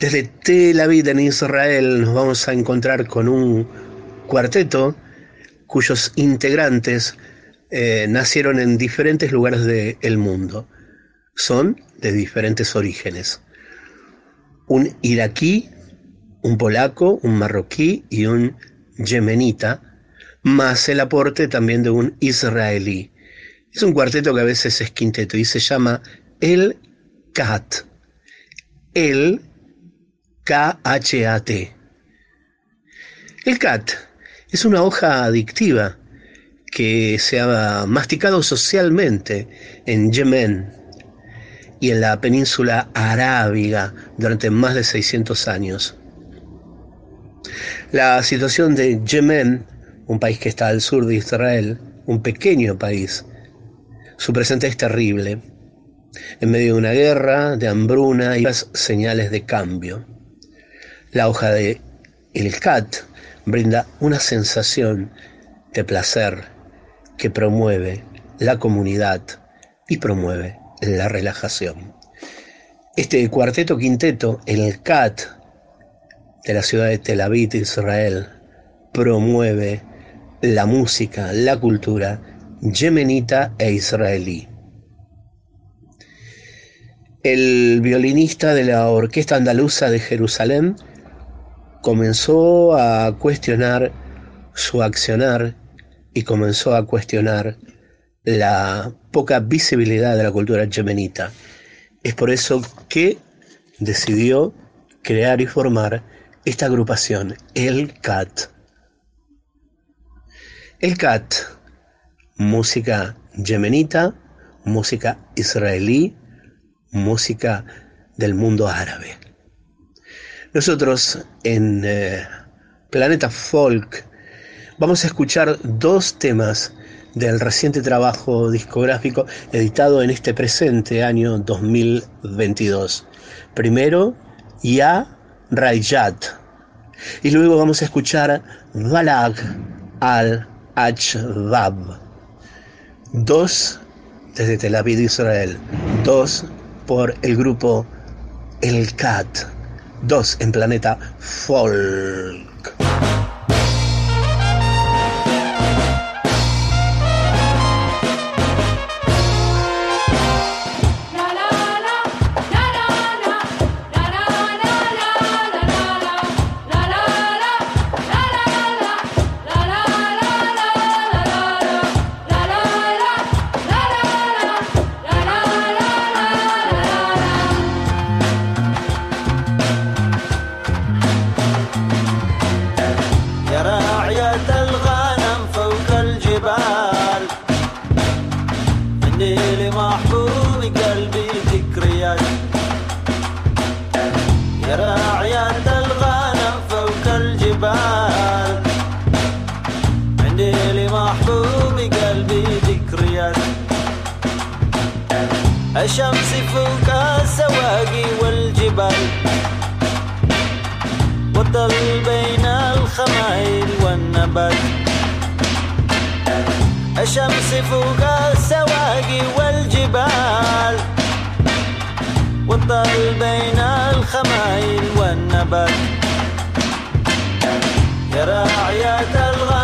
Desde Tel Aviv en Israel nos vamos a encontrar con un cuarteto cuyos integrantes eh, nacieron en diferentes lugares del mundo. Son de diferentes orígenes. Un iraquí, un polaco, un marroquí y un yemenita, más el aporte también de un israelí. Es un cuarteto que a veces es quinteto y se llama El Kat. El K-H-A-T. El Kat es una hoja adictiva que se ha masticado socialmente en Yemen y en la península arábiga durante más de 600 años. La situación de Yemen, un país que está al sur de Israel, un pequeño país, su presente es terrible, en medio de una guerra, de hambruna y las señales de cambio. La hoja de el cat brinda una sensación de placer, que promueve la comunidad y promueve la relajación. Este cuarteto quinteto, el CAT de la ciudad de Tel Aviv, Israel, promueve la música, la cultura yemenita e israelí. El violinista de la Orquesta Andaluza de Jerusalén comenzó a cuestionar su accionar y comenzó a cuestionar la poca visibilidad de la cultura yemenita. Es por eso que decidió crear y formar esta agrupación, el CAT. El CAT, música yemenita, música israelí, música del mundo árabe. Nosotros en eh, Planeta Folk vamos a escuchar dos temas del reciente trabajo discográfico editado en este presente año 2022. Primero, Ya Rayat. Y luego vamos a escuchar Balag al Achvab. Dos desde Tel Aviv, Israel. Dos por el grupo El Cat. Dos en Planeta Folk. الشمس فوق السواقي والجبال والظل بين الخمايل والنبات. الشمس فوق السواقي والجبال والظل بين الخمايل والنبات. يا راعيات الغنم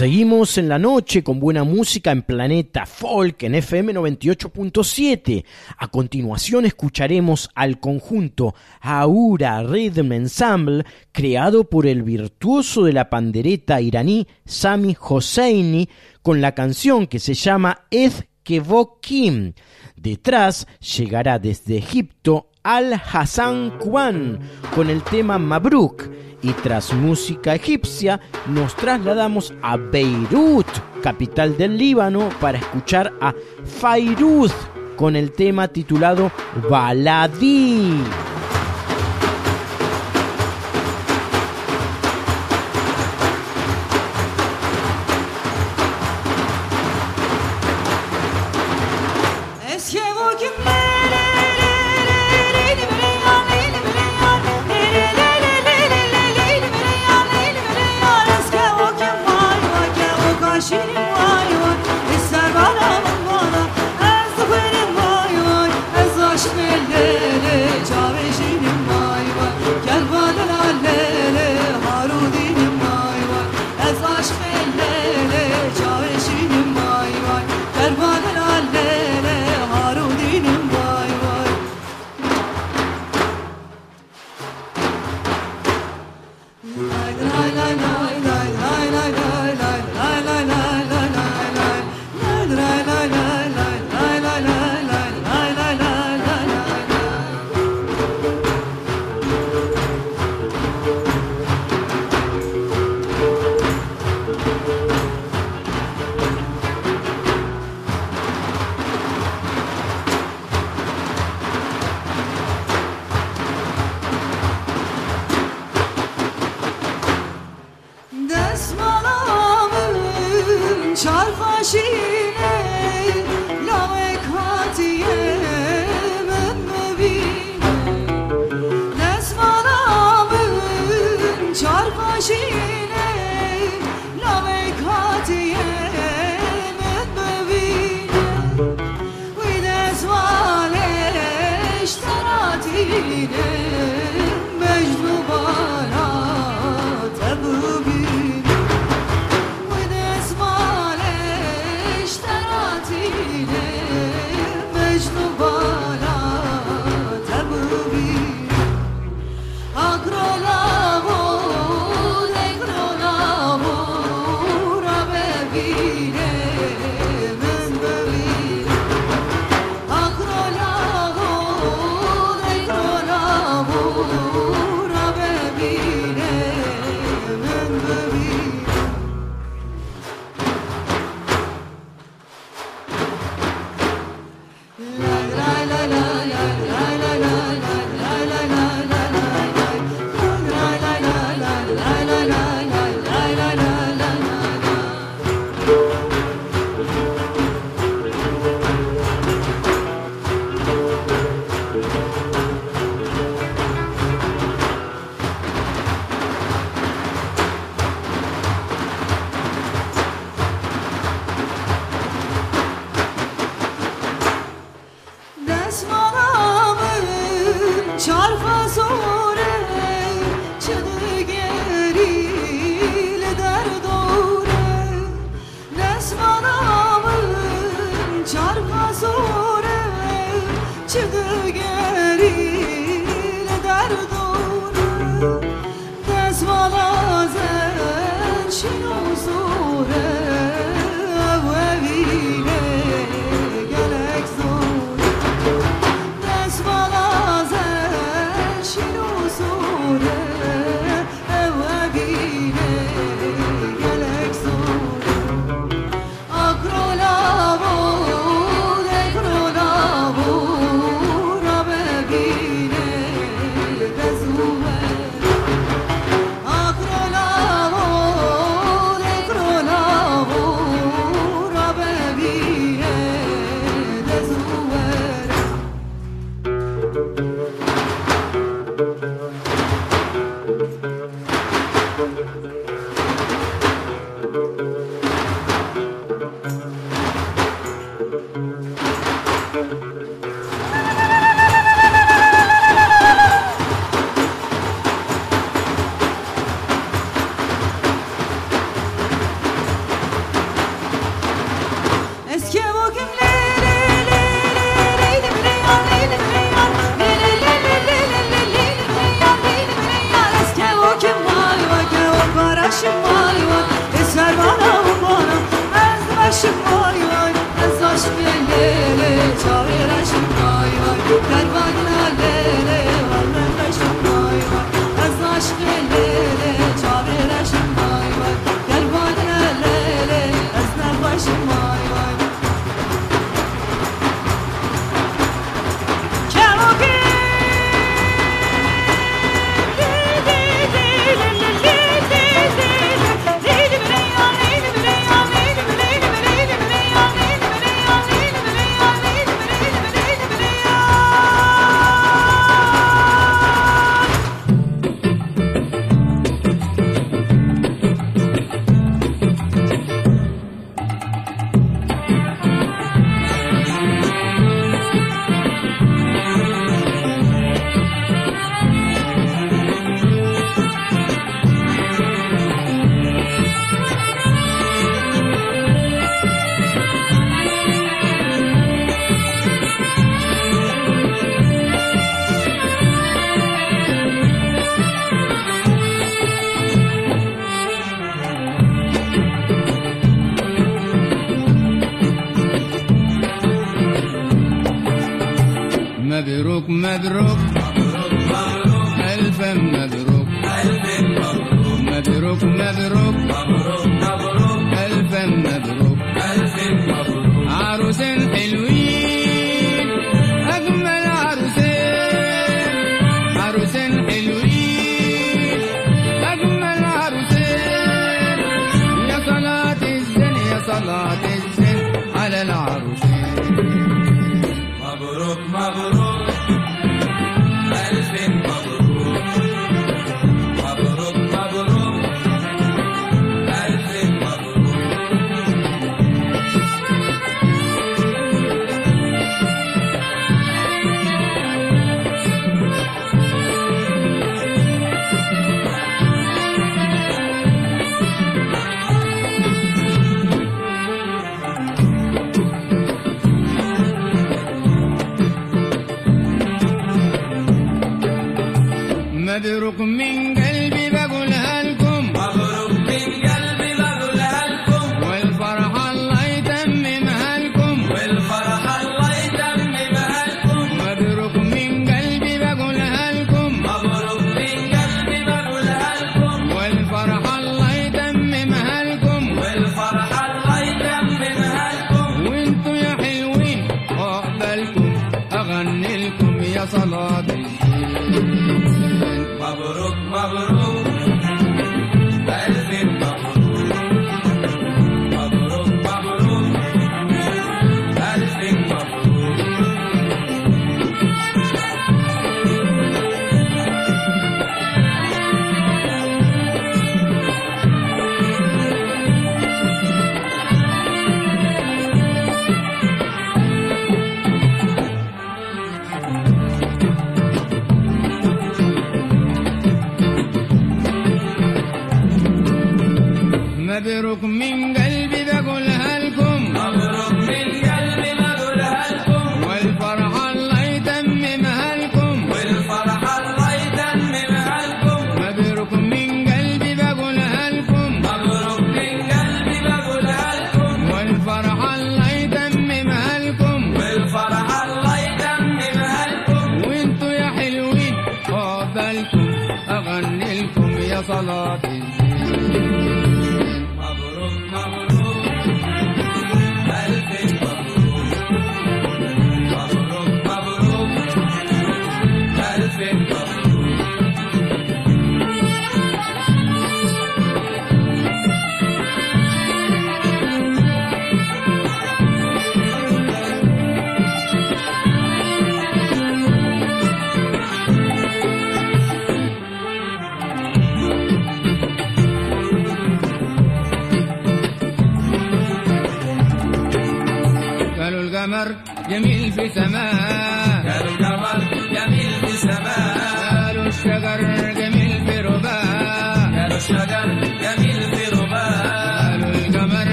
Seguimos en la noche con buena música en Planeta Folk en FM 98.7. A continuación escucharemos al conjunto Aura Rhythm Ensemble creado por el virtuoso de la pandereta iraní Sami Hosseini con la canción que se llama Ed Kevokim. Detrás llegará desde Egipto Al Hassan Kwan con el tema Mabruk y tras música egipcia nos trasladamos a Beirut, capital del Líbano, para escuchar a Fairuz con el tema titulado Baladi. شايفة شي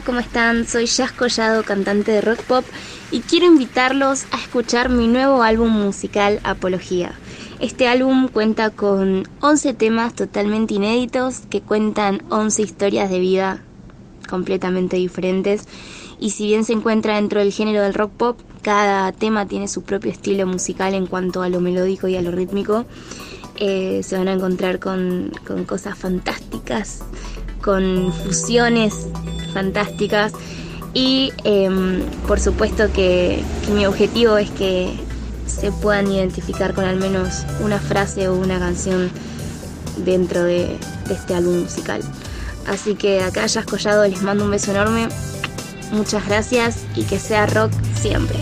¿cómo están? Soy Jazz Collado, cantante de rock pop, y quiero invitarlos a escuchar mi nuevo álbum musical Apología. Este álbum cuenta con 11 temas totalmente inéditos que cuentan 11 historias de vida completamente diferentes y si bien se encuentra dentro del género del rock pop, cada tema tiene su propio estilo musical en cuanto a lo melódico y a lo rítmico. Eh, se van a encontrar con, con cosas fantásticas, con fusiones fantásticas y em, por supuesto que, mi objetivo es que se puedan identificar con al menos una frase o una canción dentro de, este álbum musical. Así que acá Jazz Collado les mando un beso enorme, muchas gracias y que sea rock siempre.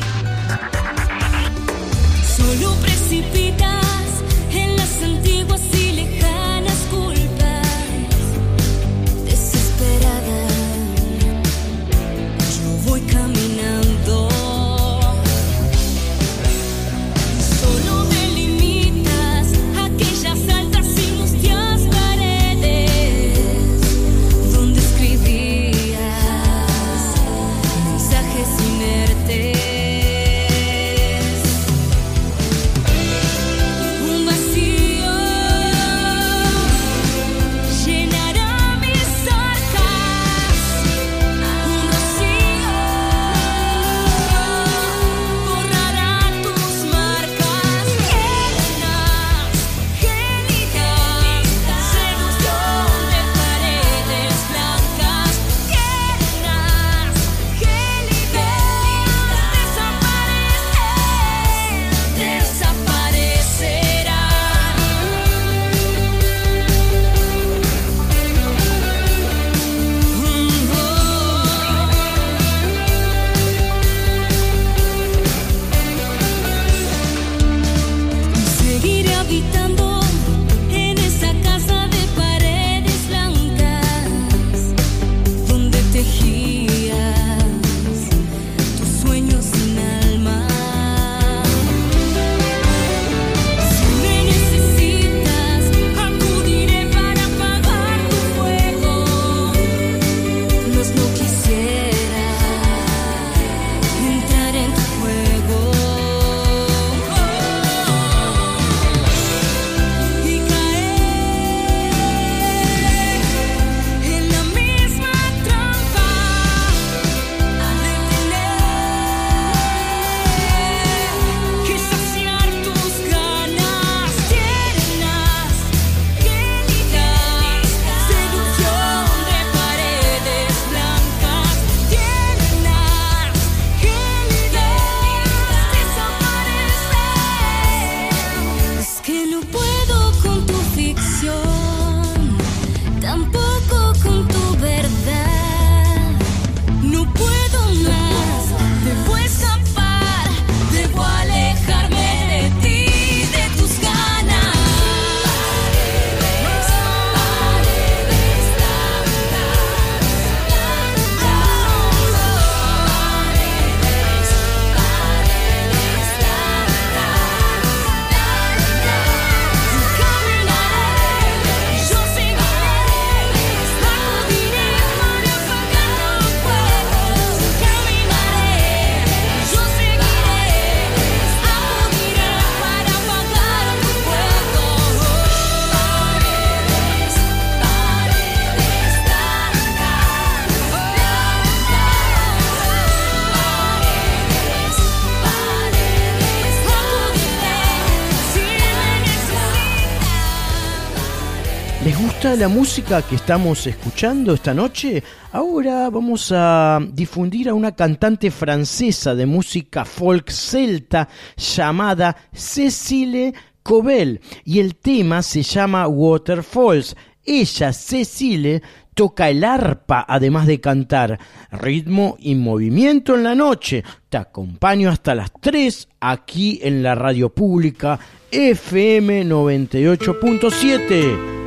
¿Les gusta la música que estamos escuchando esta noche? Ahora vamos a difundir a una cantante francesa de música folk celta llamada Cecile Cobel y el tema se llama Waterfalls. Ella, Cecile, toca el arpa además de cantar. Ritmo y movimiento en la noche. Te acompaño hasta las 3 aquí en la radio pública FM 98.7.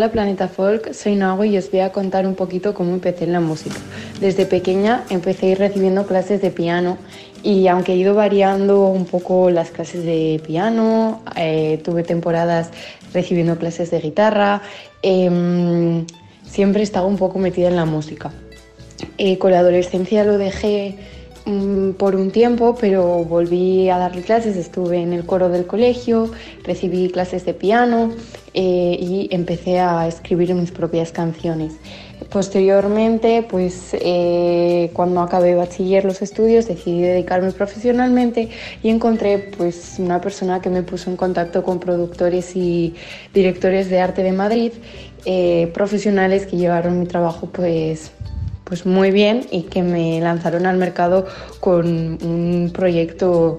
Hola Planeta Folk, soy Nago y os voy a contar un poquito cómo empecé en la música. Desde pequeña empecé a ir recibiendo clases de piano y aunque he ido variando un poco las clases de piano, eh, tuve temporadas recibiendo clases de guitarra, em, siempre he estado un poco metida en la música. Eh, con la adolescencia lo dejé por un tiempo, pero volví a dar clases, estuve en el coro del colegio, recibí clases de piano eh, y empecé a escribir mis propias canciones. Posteriormente, pues eh, cuando acabé bachiller los estudios, decidí dedicarme profesionalmente y encontré pues una persona que me puso en contacto con productores y directores de arte de Madrid, eh, profesionales que llevaron mi trabajo pues pues muy bien y que me lanzaron al mercado con un proyecto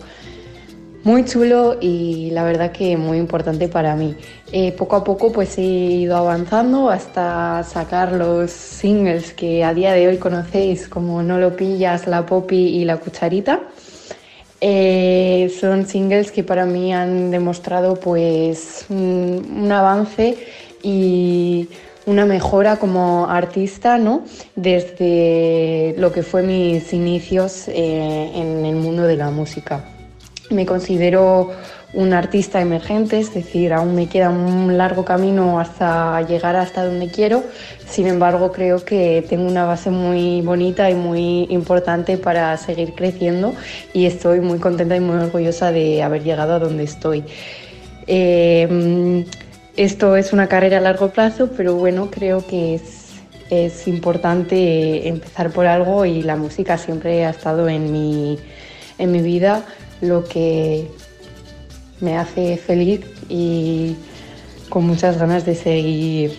muy chulo y la verdad que muy importante para mí. Eh, poco a poco pues he ido avanzando hasta sacar los singles que a día de hoy conocéis como No lo pillas, La Popi y La Cucharita. Eh, son singles que para mí han demostrado pues un, un avance y una mejora como artista, ¿no? Desde lo que fue mis inicios eh, en el mundo de la música. Me considero un artista emergente, es decir, aún me queda un largo camino hasta llegar hasta donde quiero. Sin embargo, creo que tengo una base muy bonita y muy importante para seguir creciendo y estoy muy contenta y muy orgullosa de haber llegado a donde estoy. Eh, esto es una carrera a largo plazo, pero bueno, creo que es, es importante empezar por algo y la música siempre ha estado en mi, en mi vida, lo que me hace feliz y con muchas ganas de seguir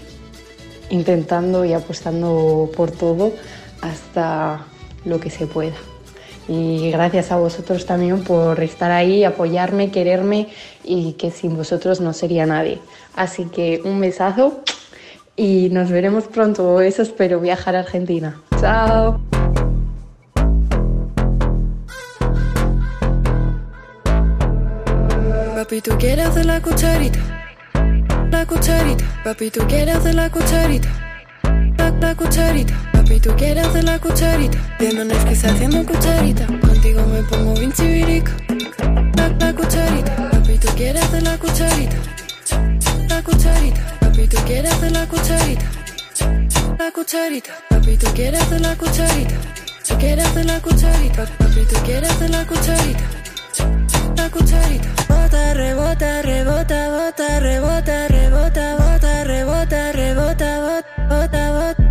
intentando y apostando por todo hasta lo que se pueda. Y gracias a vosotros también por estar ahí, apoyarme, quererme y que sin vosotros no sería nadie. Así que un besazo y nos veremos pronto. Eso espero, viajar a Argentina. Chao. Papi, tú quieres hacer la cucharita. La cucharita. Papi, tú quieres hacer la cucharita. La, la cucharita. Papi, tú quieres hacer la cucharita. Viendo Netflix haciendo cucharita. Contigo me pongo bien. La, cucharita. Papi, tú quieres hacer la cucharita. La cucharita. Papi, tú quieres hacer la cucharita. La cucharita. Papi, tú quieres hacer la cucharita. Tú quieres hacer la cucharita. Papi, tú quieres hacer la cucharita. La cucharita. Bota, rebota, rebota, bota, rebota, rebota, bota, rebota, rebota, bot- bota, bot-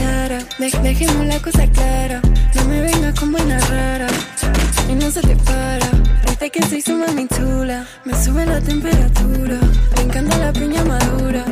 hacer la cosa clara. No me vengas con buena rara y no se te para. Desde que hizo mami chula, me sube la temperatura. Me encanta la piña madura.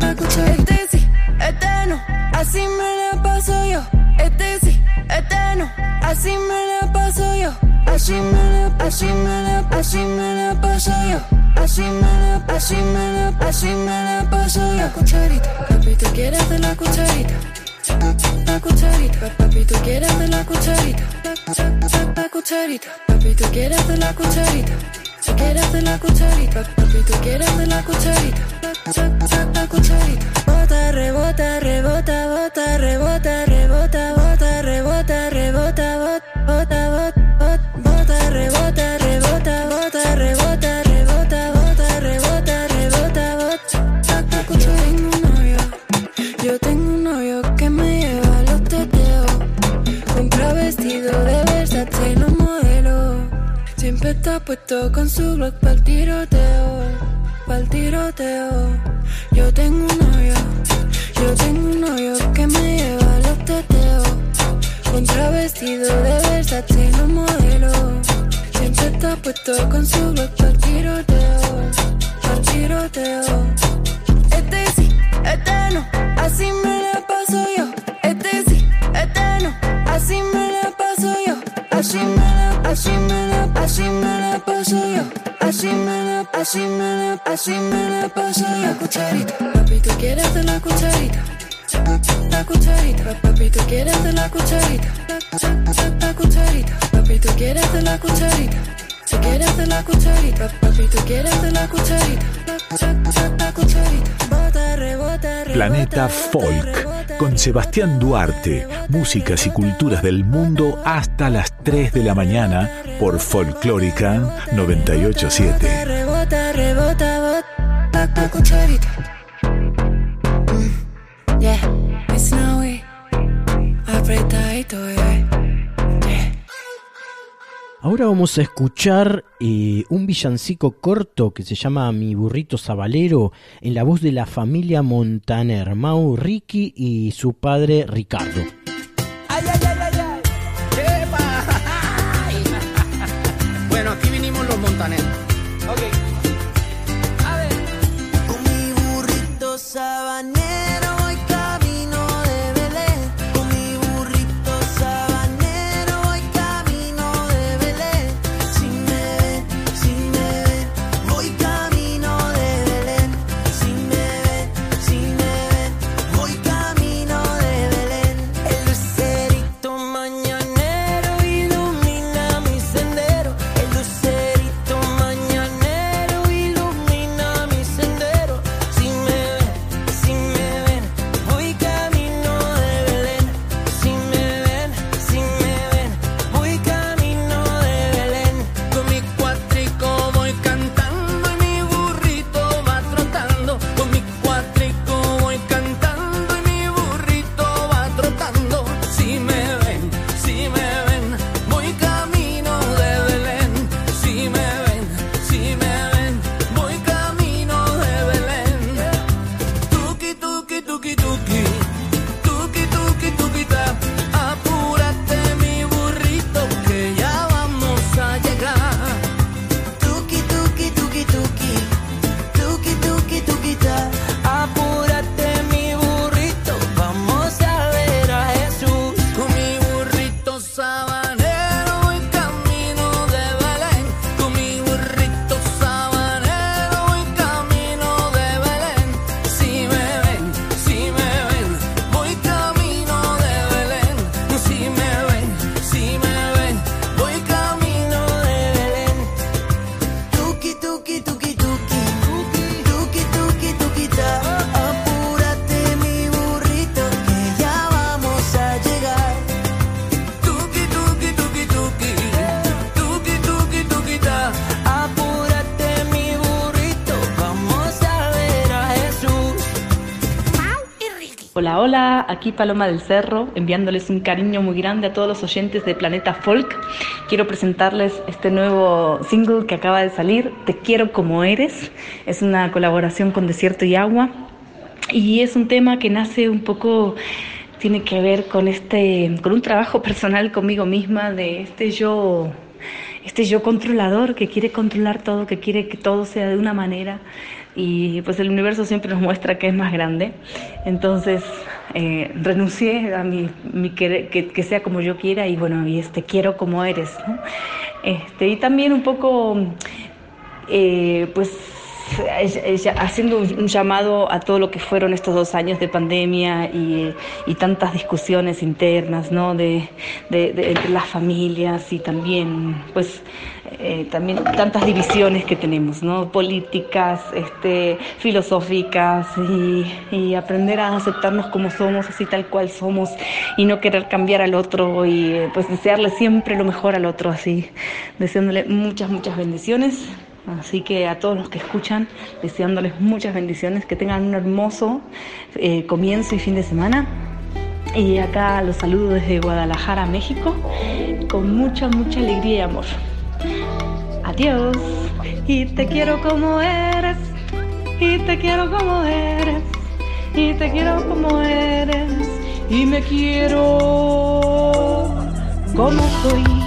La cuchara. Este sí, este no, así me la paso yo. Este sí, este no, así me la paso yo. Así me la, así me la, así me la paso yo. Así me la, así me la, así me la paso yo. La cucharita, papi, tú quieres hacer la cucharita. La cucharita, papi, tú quieres hacer la cucharita. La, la, la cucharita, papi, tú quieres hacer la cucharita. Tú quieres hacer la cucharita, papi, tú quieres hacer la cucharita. La, la, la cucharita. Bota, rebota, rebota, bota, rebota, rebota, bota, rebota, puesto con su blog para el tiroteo, para tiroteo. Yo tengo un novio, yo tengo un novio que me lleva a los teteos. Contra vestido de Versace, no modelo. Siempre está puesto con su blog para el tiroteo, para tiroteo. Este sí, este no, así me la paso yo. Este sí, este no, así me la paso yo. Así me la, así me así me la paso yo. Así me la, así me la, así me la paso yo. Cucharita, papi, tú quieres hacer la cucharita. La cucharita, papi, tú quieres hacer la cucharita. La, cucharita, papi, tú quieres hacer la cucharita. Tú quieres hacer la cucharita, papi, tú quieres hacer la cucharita. La, la, la cucharita. Bota, rebota, rebota. Planeta Folk con Sebastián Duarte, músicas y culturas del mundo hasta las 3 de la mañana por Folclórica 987. Rebota, rebota, bot, la, la cucharita. Mm, Yeah, it's snowy. Apretadito, bebé. Ahora vamos a escuchar eh, un villancico corto que se llama Mi burrito sabalero en la voz de la familia Montaner, Mau, Ricky y su padre Ricardo. ¡Ay, ay, ay, ay, ay! ¡Epa! ¡Ay! Bueno, aquí vinimos los montaneros. Ok. A ver. Con mi burrito sabanero Hola, aquí Paloma del Cerro, enviándoles un cariño muy grande a todos los oyentes de Planeta Folk. Quiero presentarles este nuevo single que acaba de salir, Te quiero como eres. Es una colaboración con Desierto y Agua y es un tema que nace un poco tiene que ver con este con un trabajo personal conmigo misma de este yo este yo controlador que quiere controlar todo, que quiere que todo sea de una manera y pues el universo siempre nos muestra que es más grande. Entonces eh, renuncié a mi, querer, que, sea como yo quiera y bueno, y este quiero como eres. Este, y también un poco, eh, pues haciendo un llamado a todo lo que fueron estos dos años de pandemia y, tantas discusiones internas ¿no? de, entre las familias y también pues eh, también tantas divisiones que tenemos, ¿no? políticas, este, filosóficas y, y, aprender a aceptarnos como somos, así tal cual somos y no querer cambiar al otro y pues desearle siempre lo mejor al otro, así deseándole muchas, muchas bendiciones. Así que a todos los que escuchan, deseándoles muchas bendiciones, que tengan un hermoso eh, comienzo y fin de semana. Y acá los saludo desde Guadalajara, México, con mucha, mucha alegría y amor. Adiós. Y te quiero como eres, y te quiero como eres, y te quiero como eres, y me quiero como soy.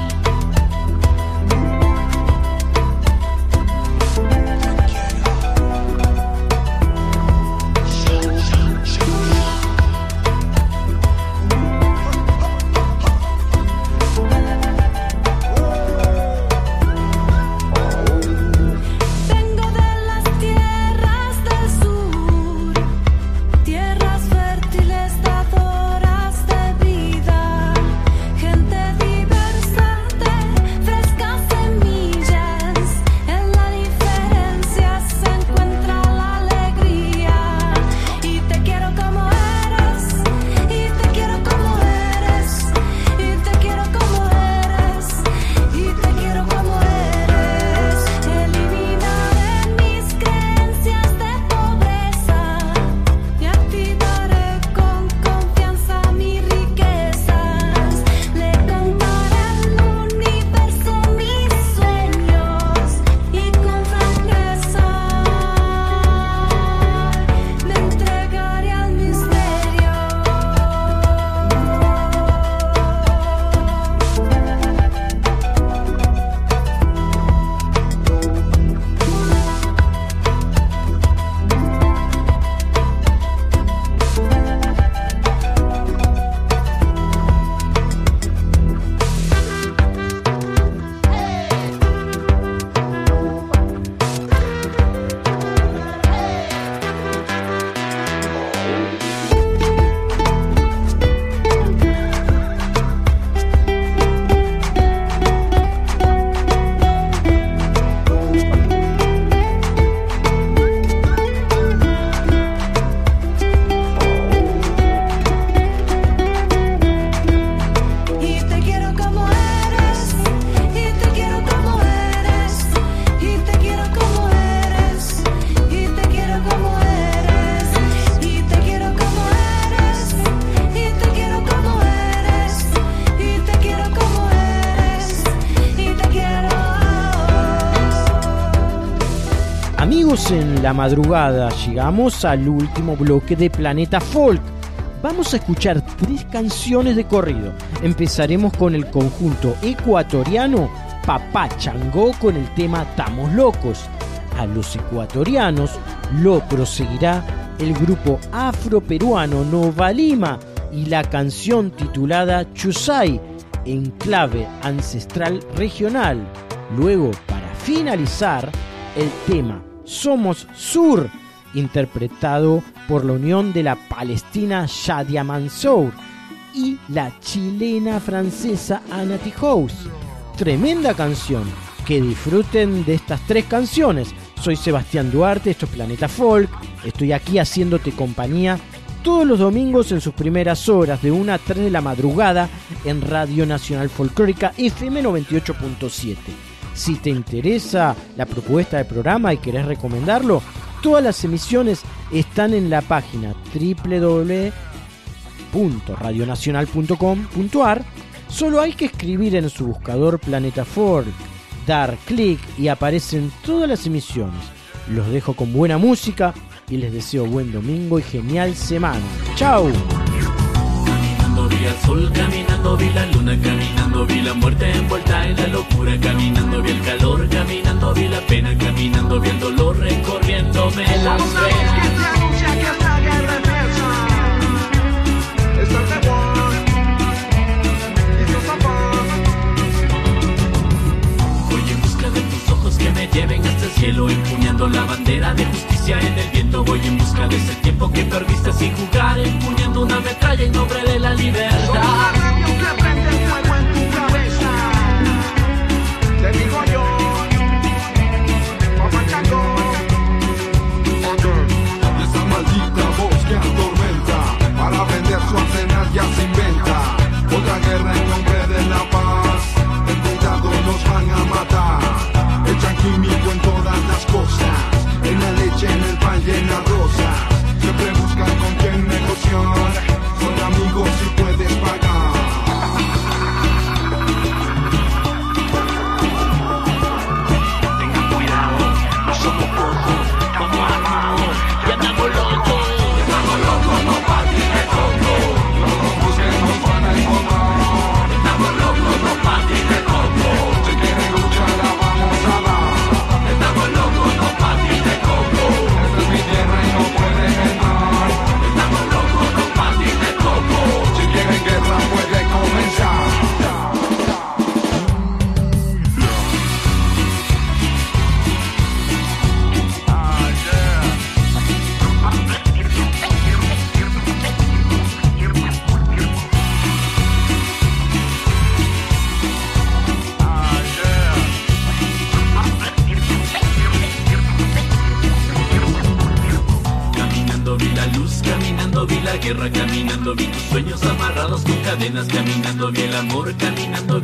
La madrugada llegamos al último bloque de Planeta Folk. Vamos a escuchar tres canciones de corrido. Empezaremos con el conjunto ecuatoriano Papá Changó con el tema Tamos Locos. A los ecuatorianos lo proseguirá el grupo afroperuano Nova Lima y la canción titulada Chusay en clave ancestral regional. Luego, para finalizar, el tema somos Sur, interpretado por la unión de la palestina Shadia Mansour y la chilena francesa Anna House. Tremenda canción. Que disfruten de estas tres canciones. Soy Sebastián Duarte, esto es Planeta Folk. Estoy aquí haciéndote compañía todos los domingos en sus primeras horas de 1 a 3 de la madrugada en Radio Nacional Folclórica FM 98.7. Si te interesa la propuesta de programa y querés recomendarlo, todas las emisiones están en la página www.radionacional.com.ar, solo hay que escribir en su buscador Planeta Folk, dar clic y aparecen todas las emisiones. Los dejo con buena música y les deseo buen domingo y genial semana. ¡Chao! Vi el sol, caminando vi la luna, caminando vi la muerte envuelta en la locura, caminando vi el calor, caminando vi la pena, caminando vi el dolor recorriéndome las venas. Lleven hasta el cielo, empuñando la bandera de justicia en el viento. Voy en busca de ese tiempo que perdiste sin jugar, empuñando una metralla en nombre de la libertad. Te digo yo, ya inventa quién negociar Son amigos si caminando el amor, caminando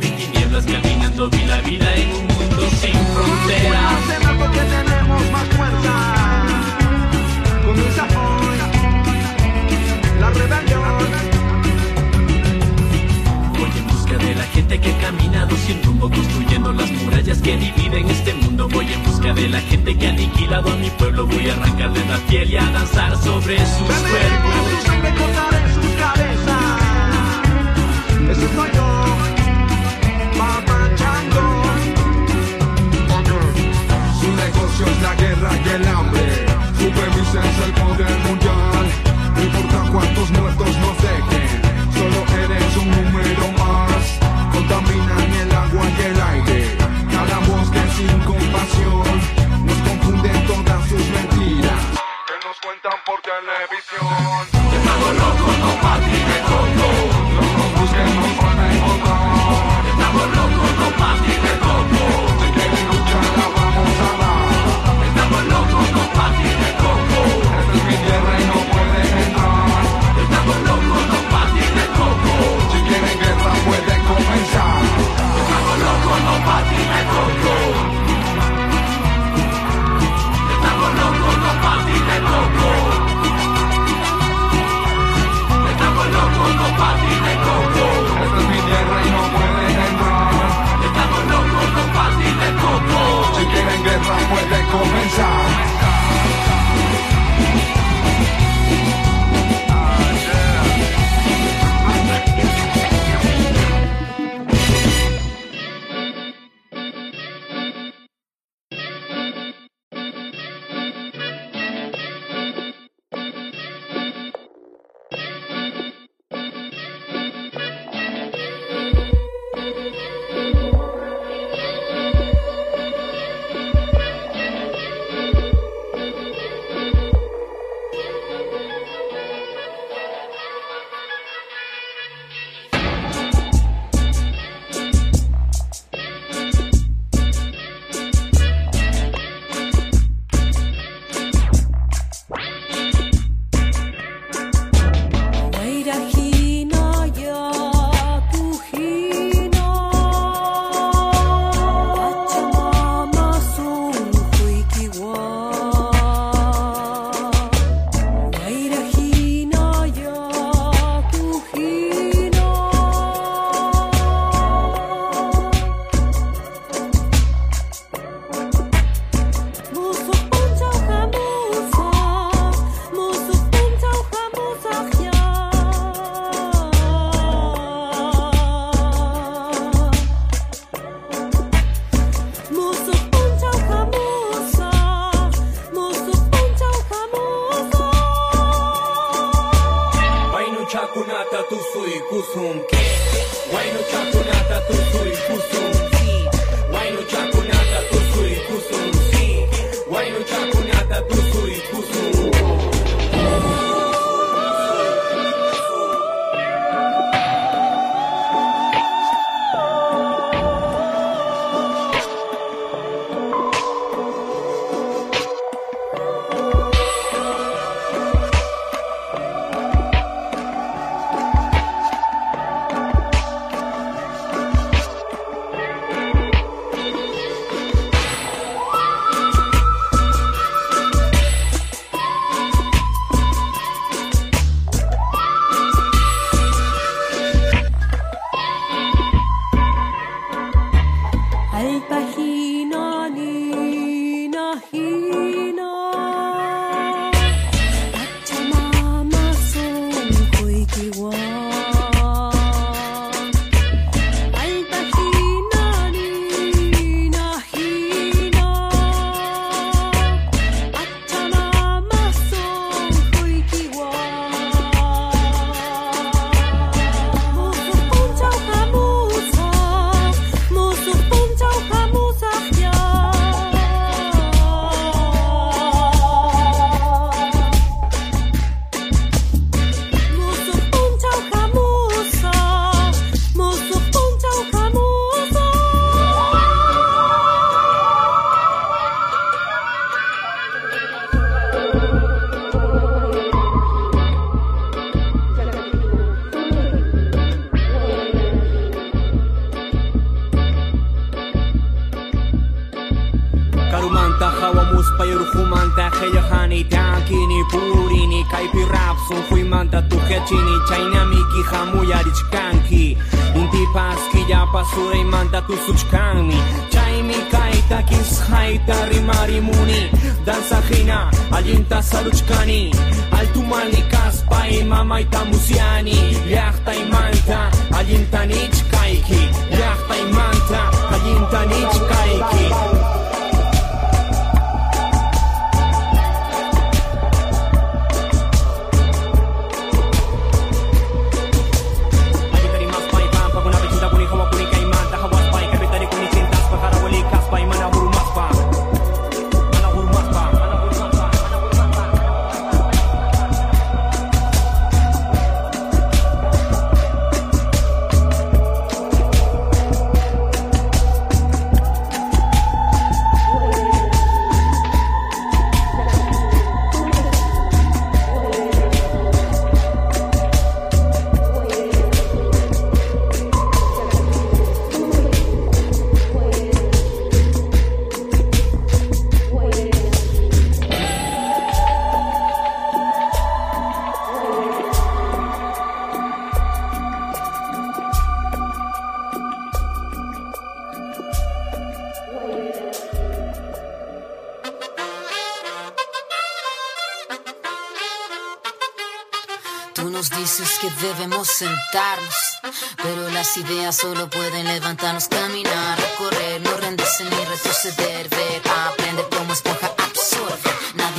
tunata tusui kusum Wainu chakunata tusui kusum Wainu chakunata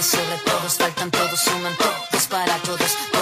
sobre todos, faltan todos, suman todos para todos.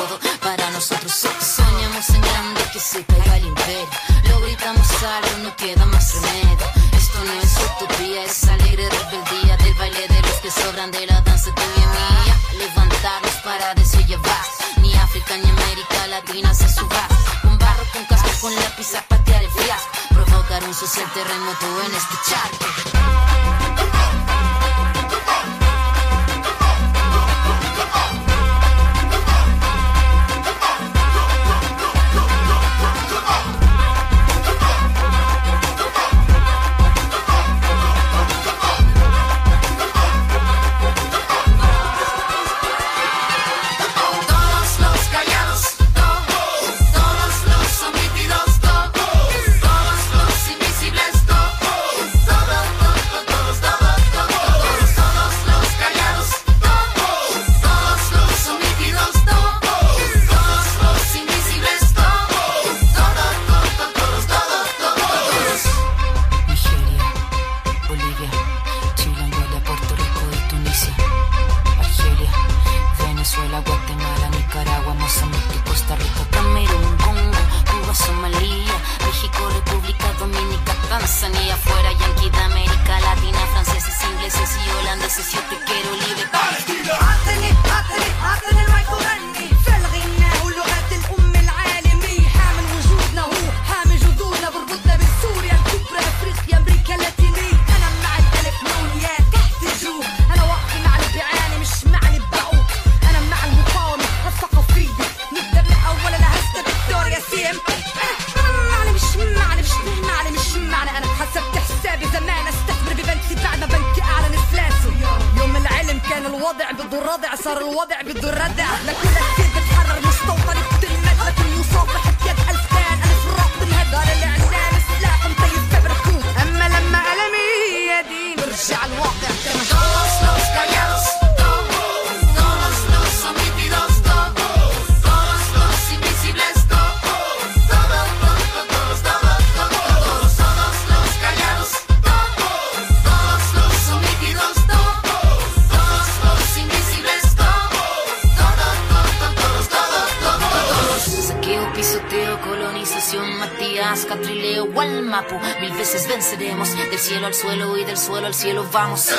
Vamos.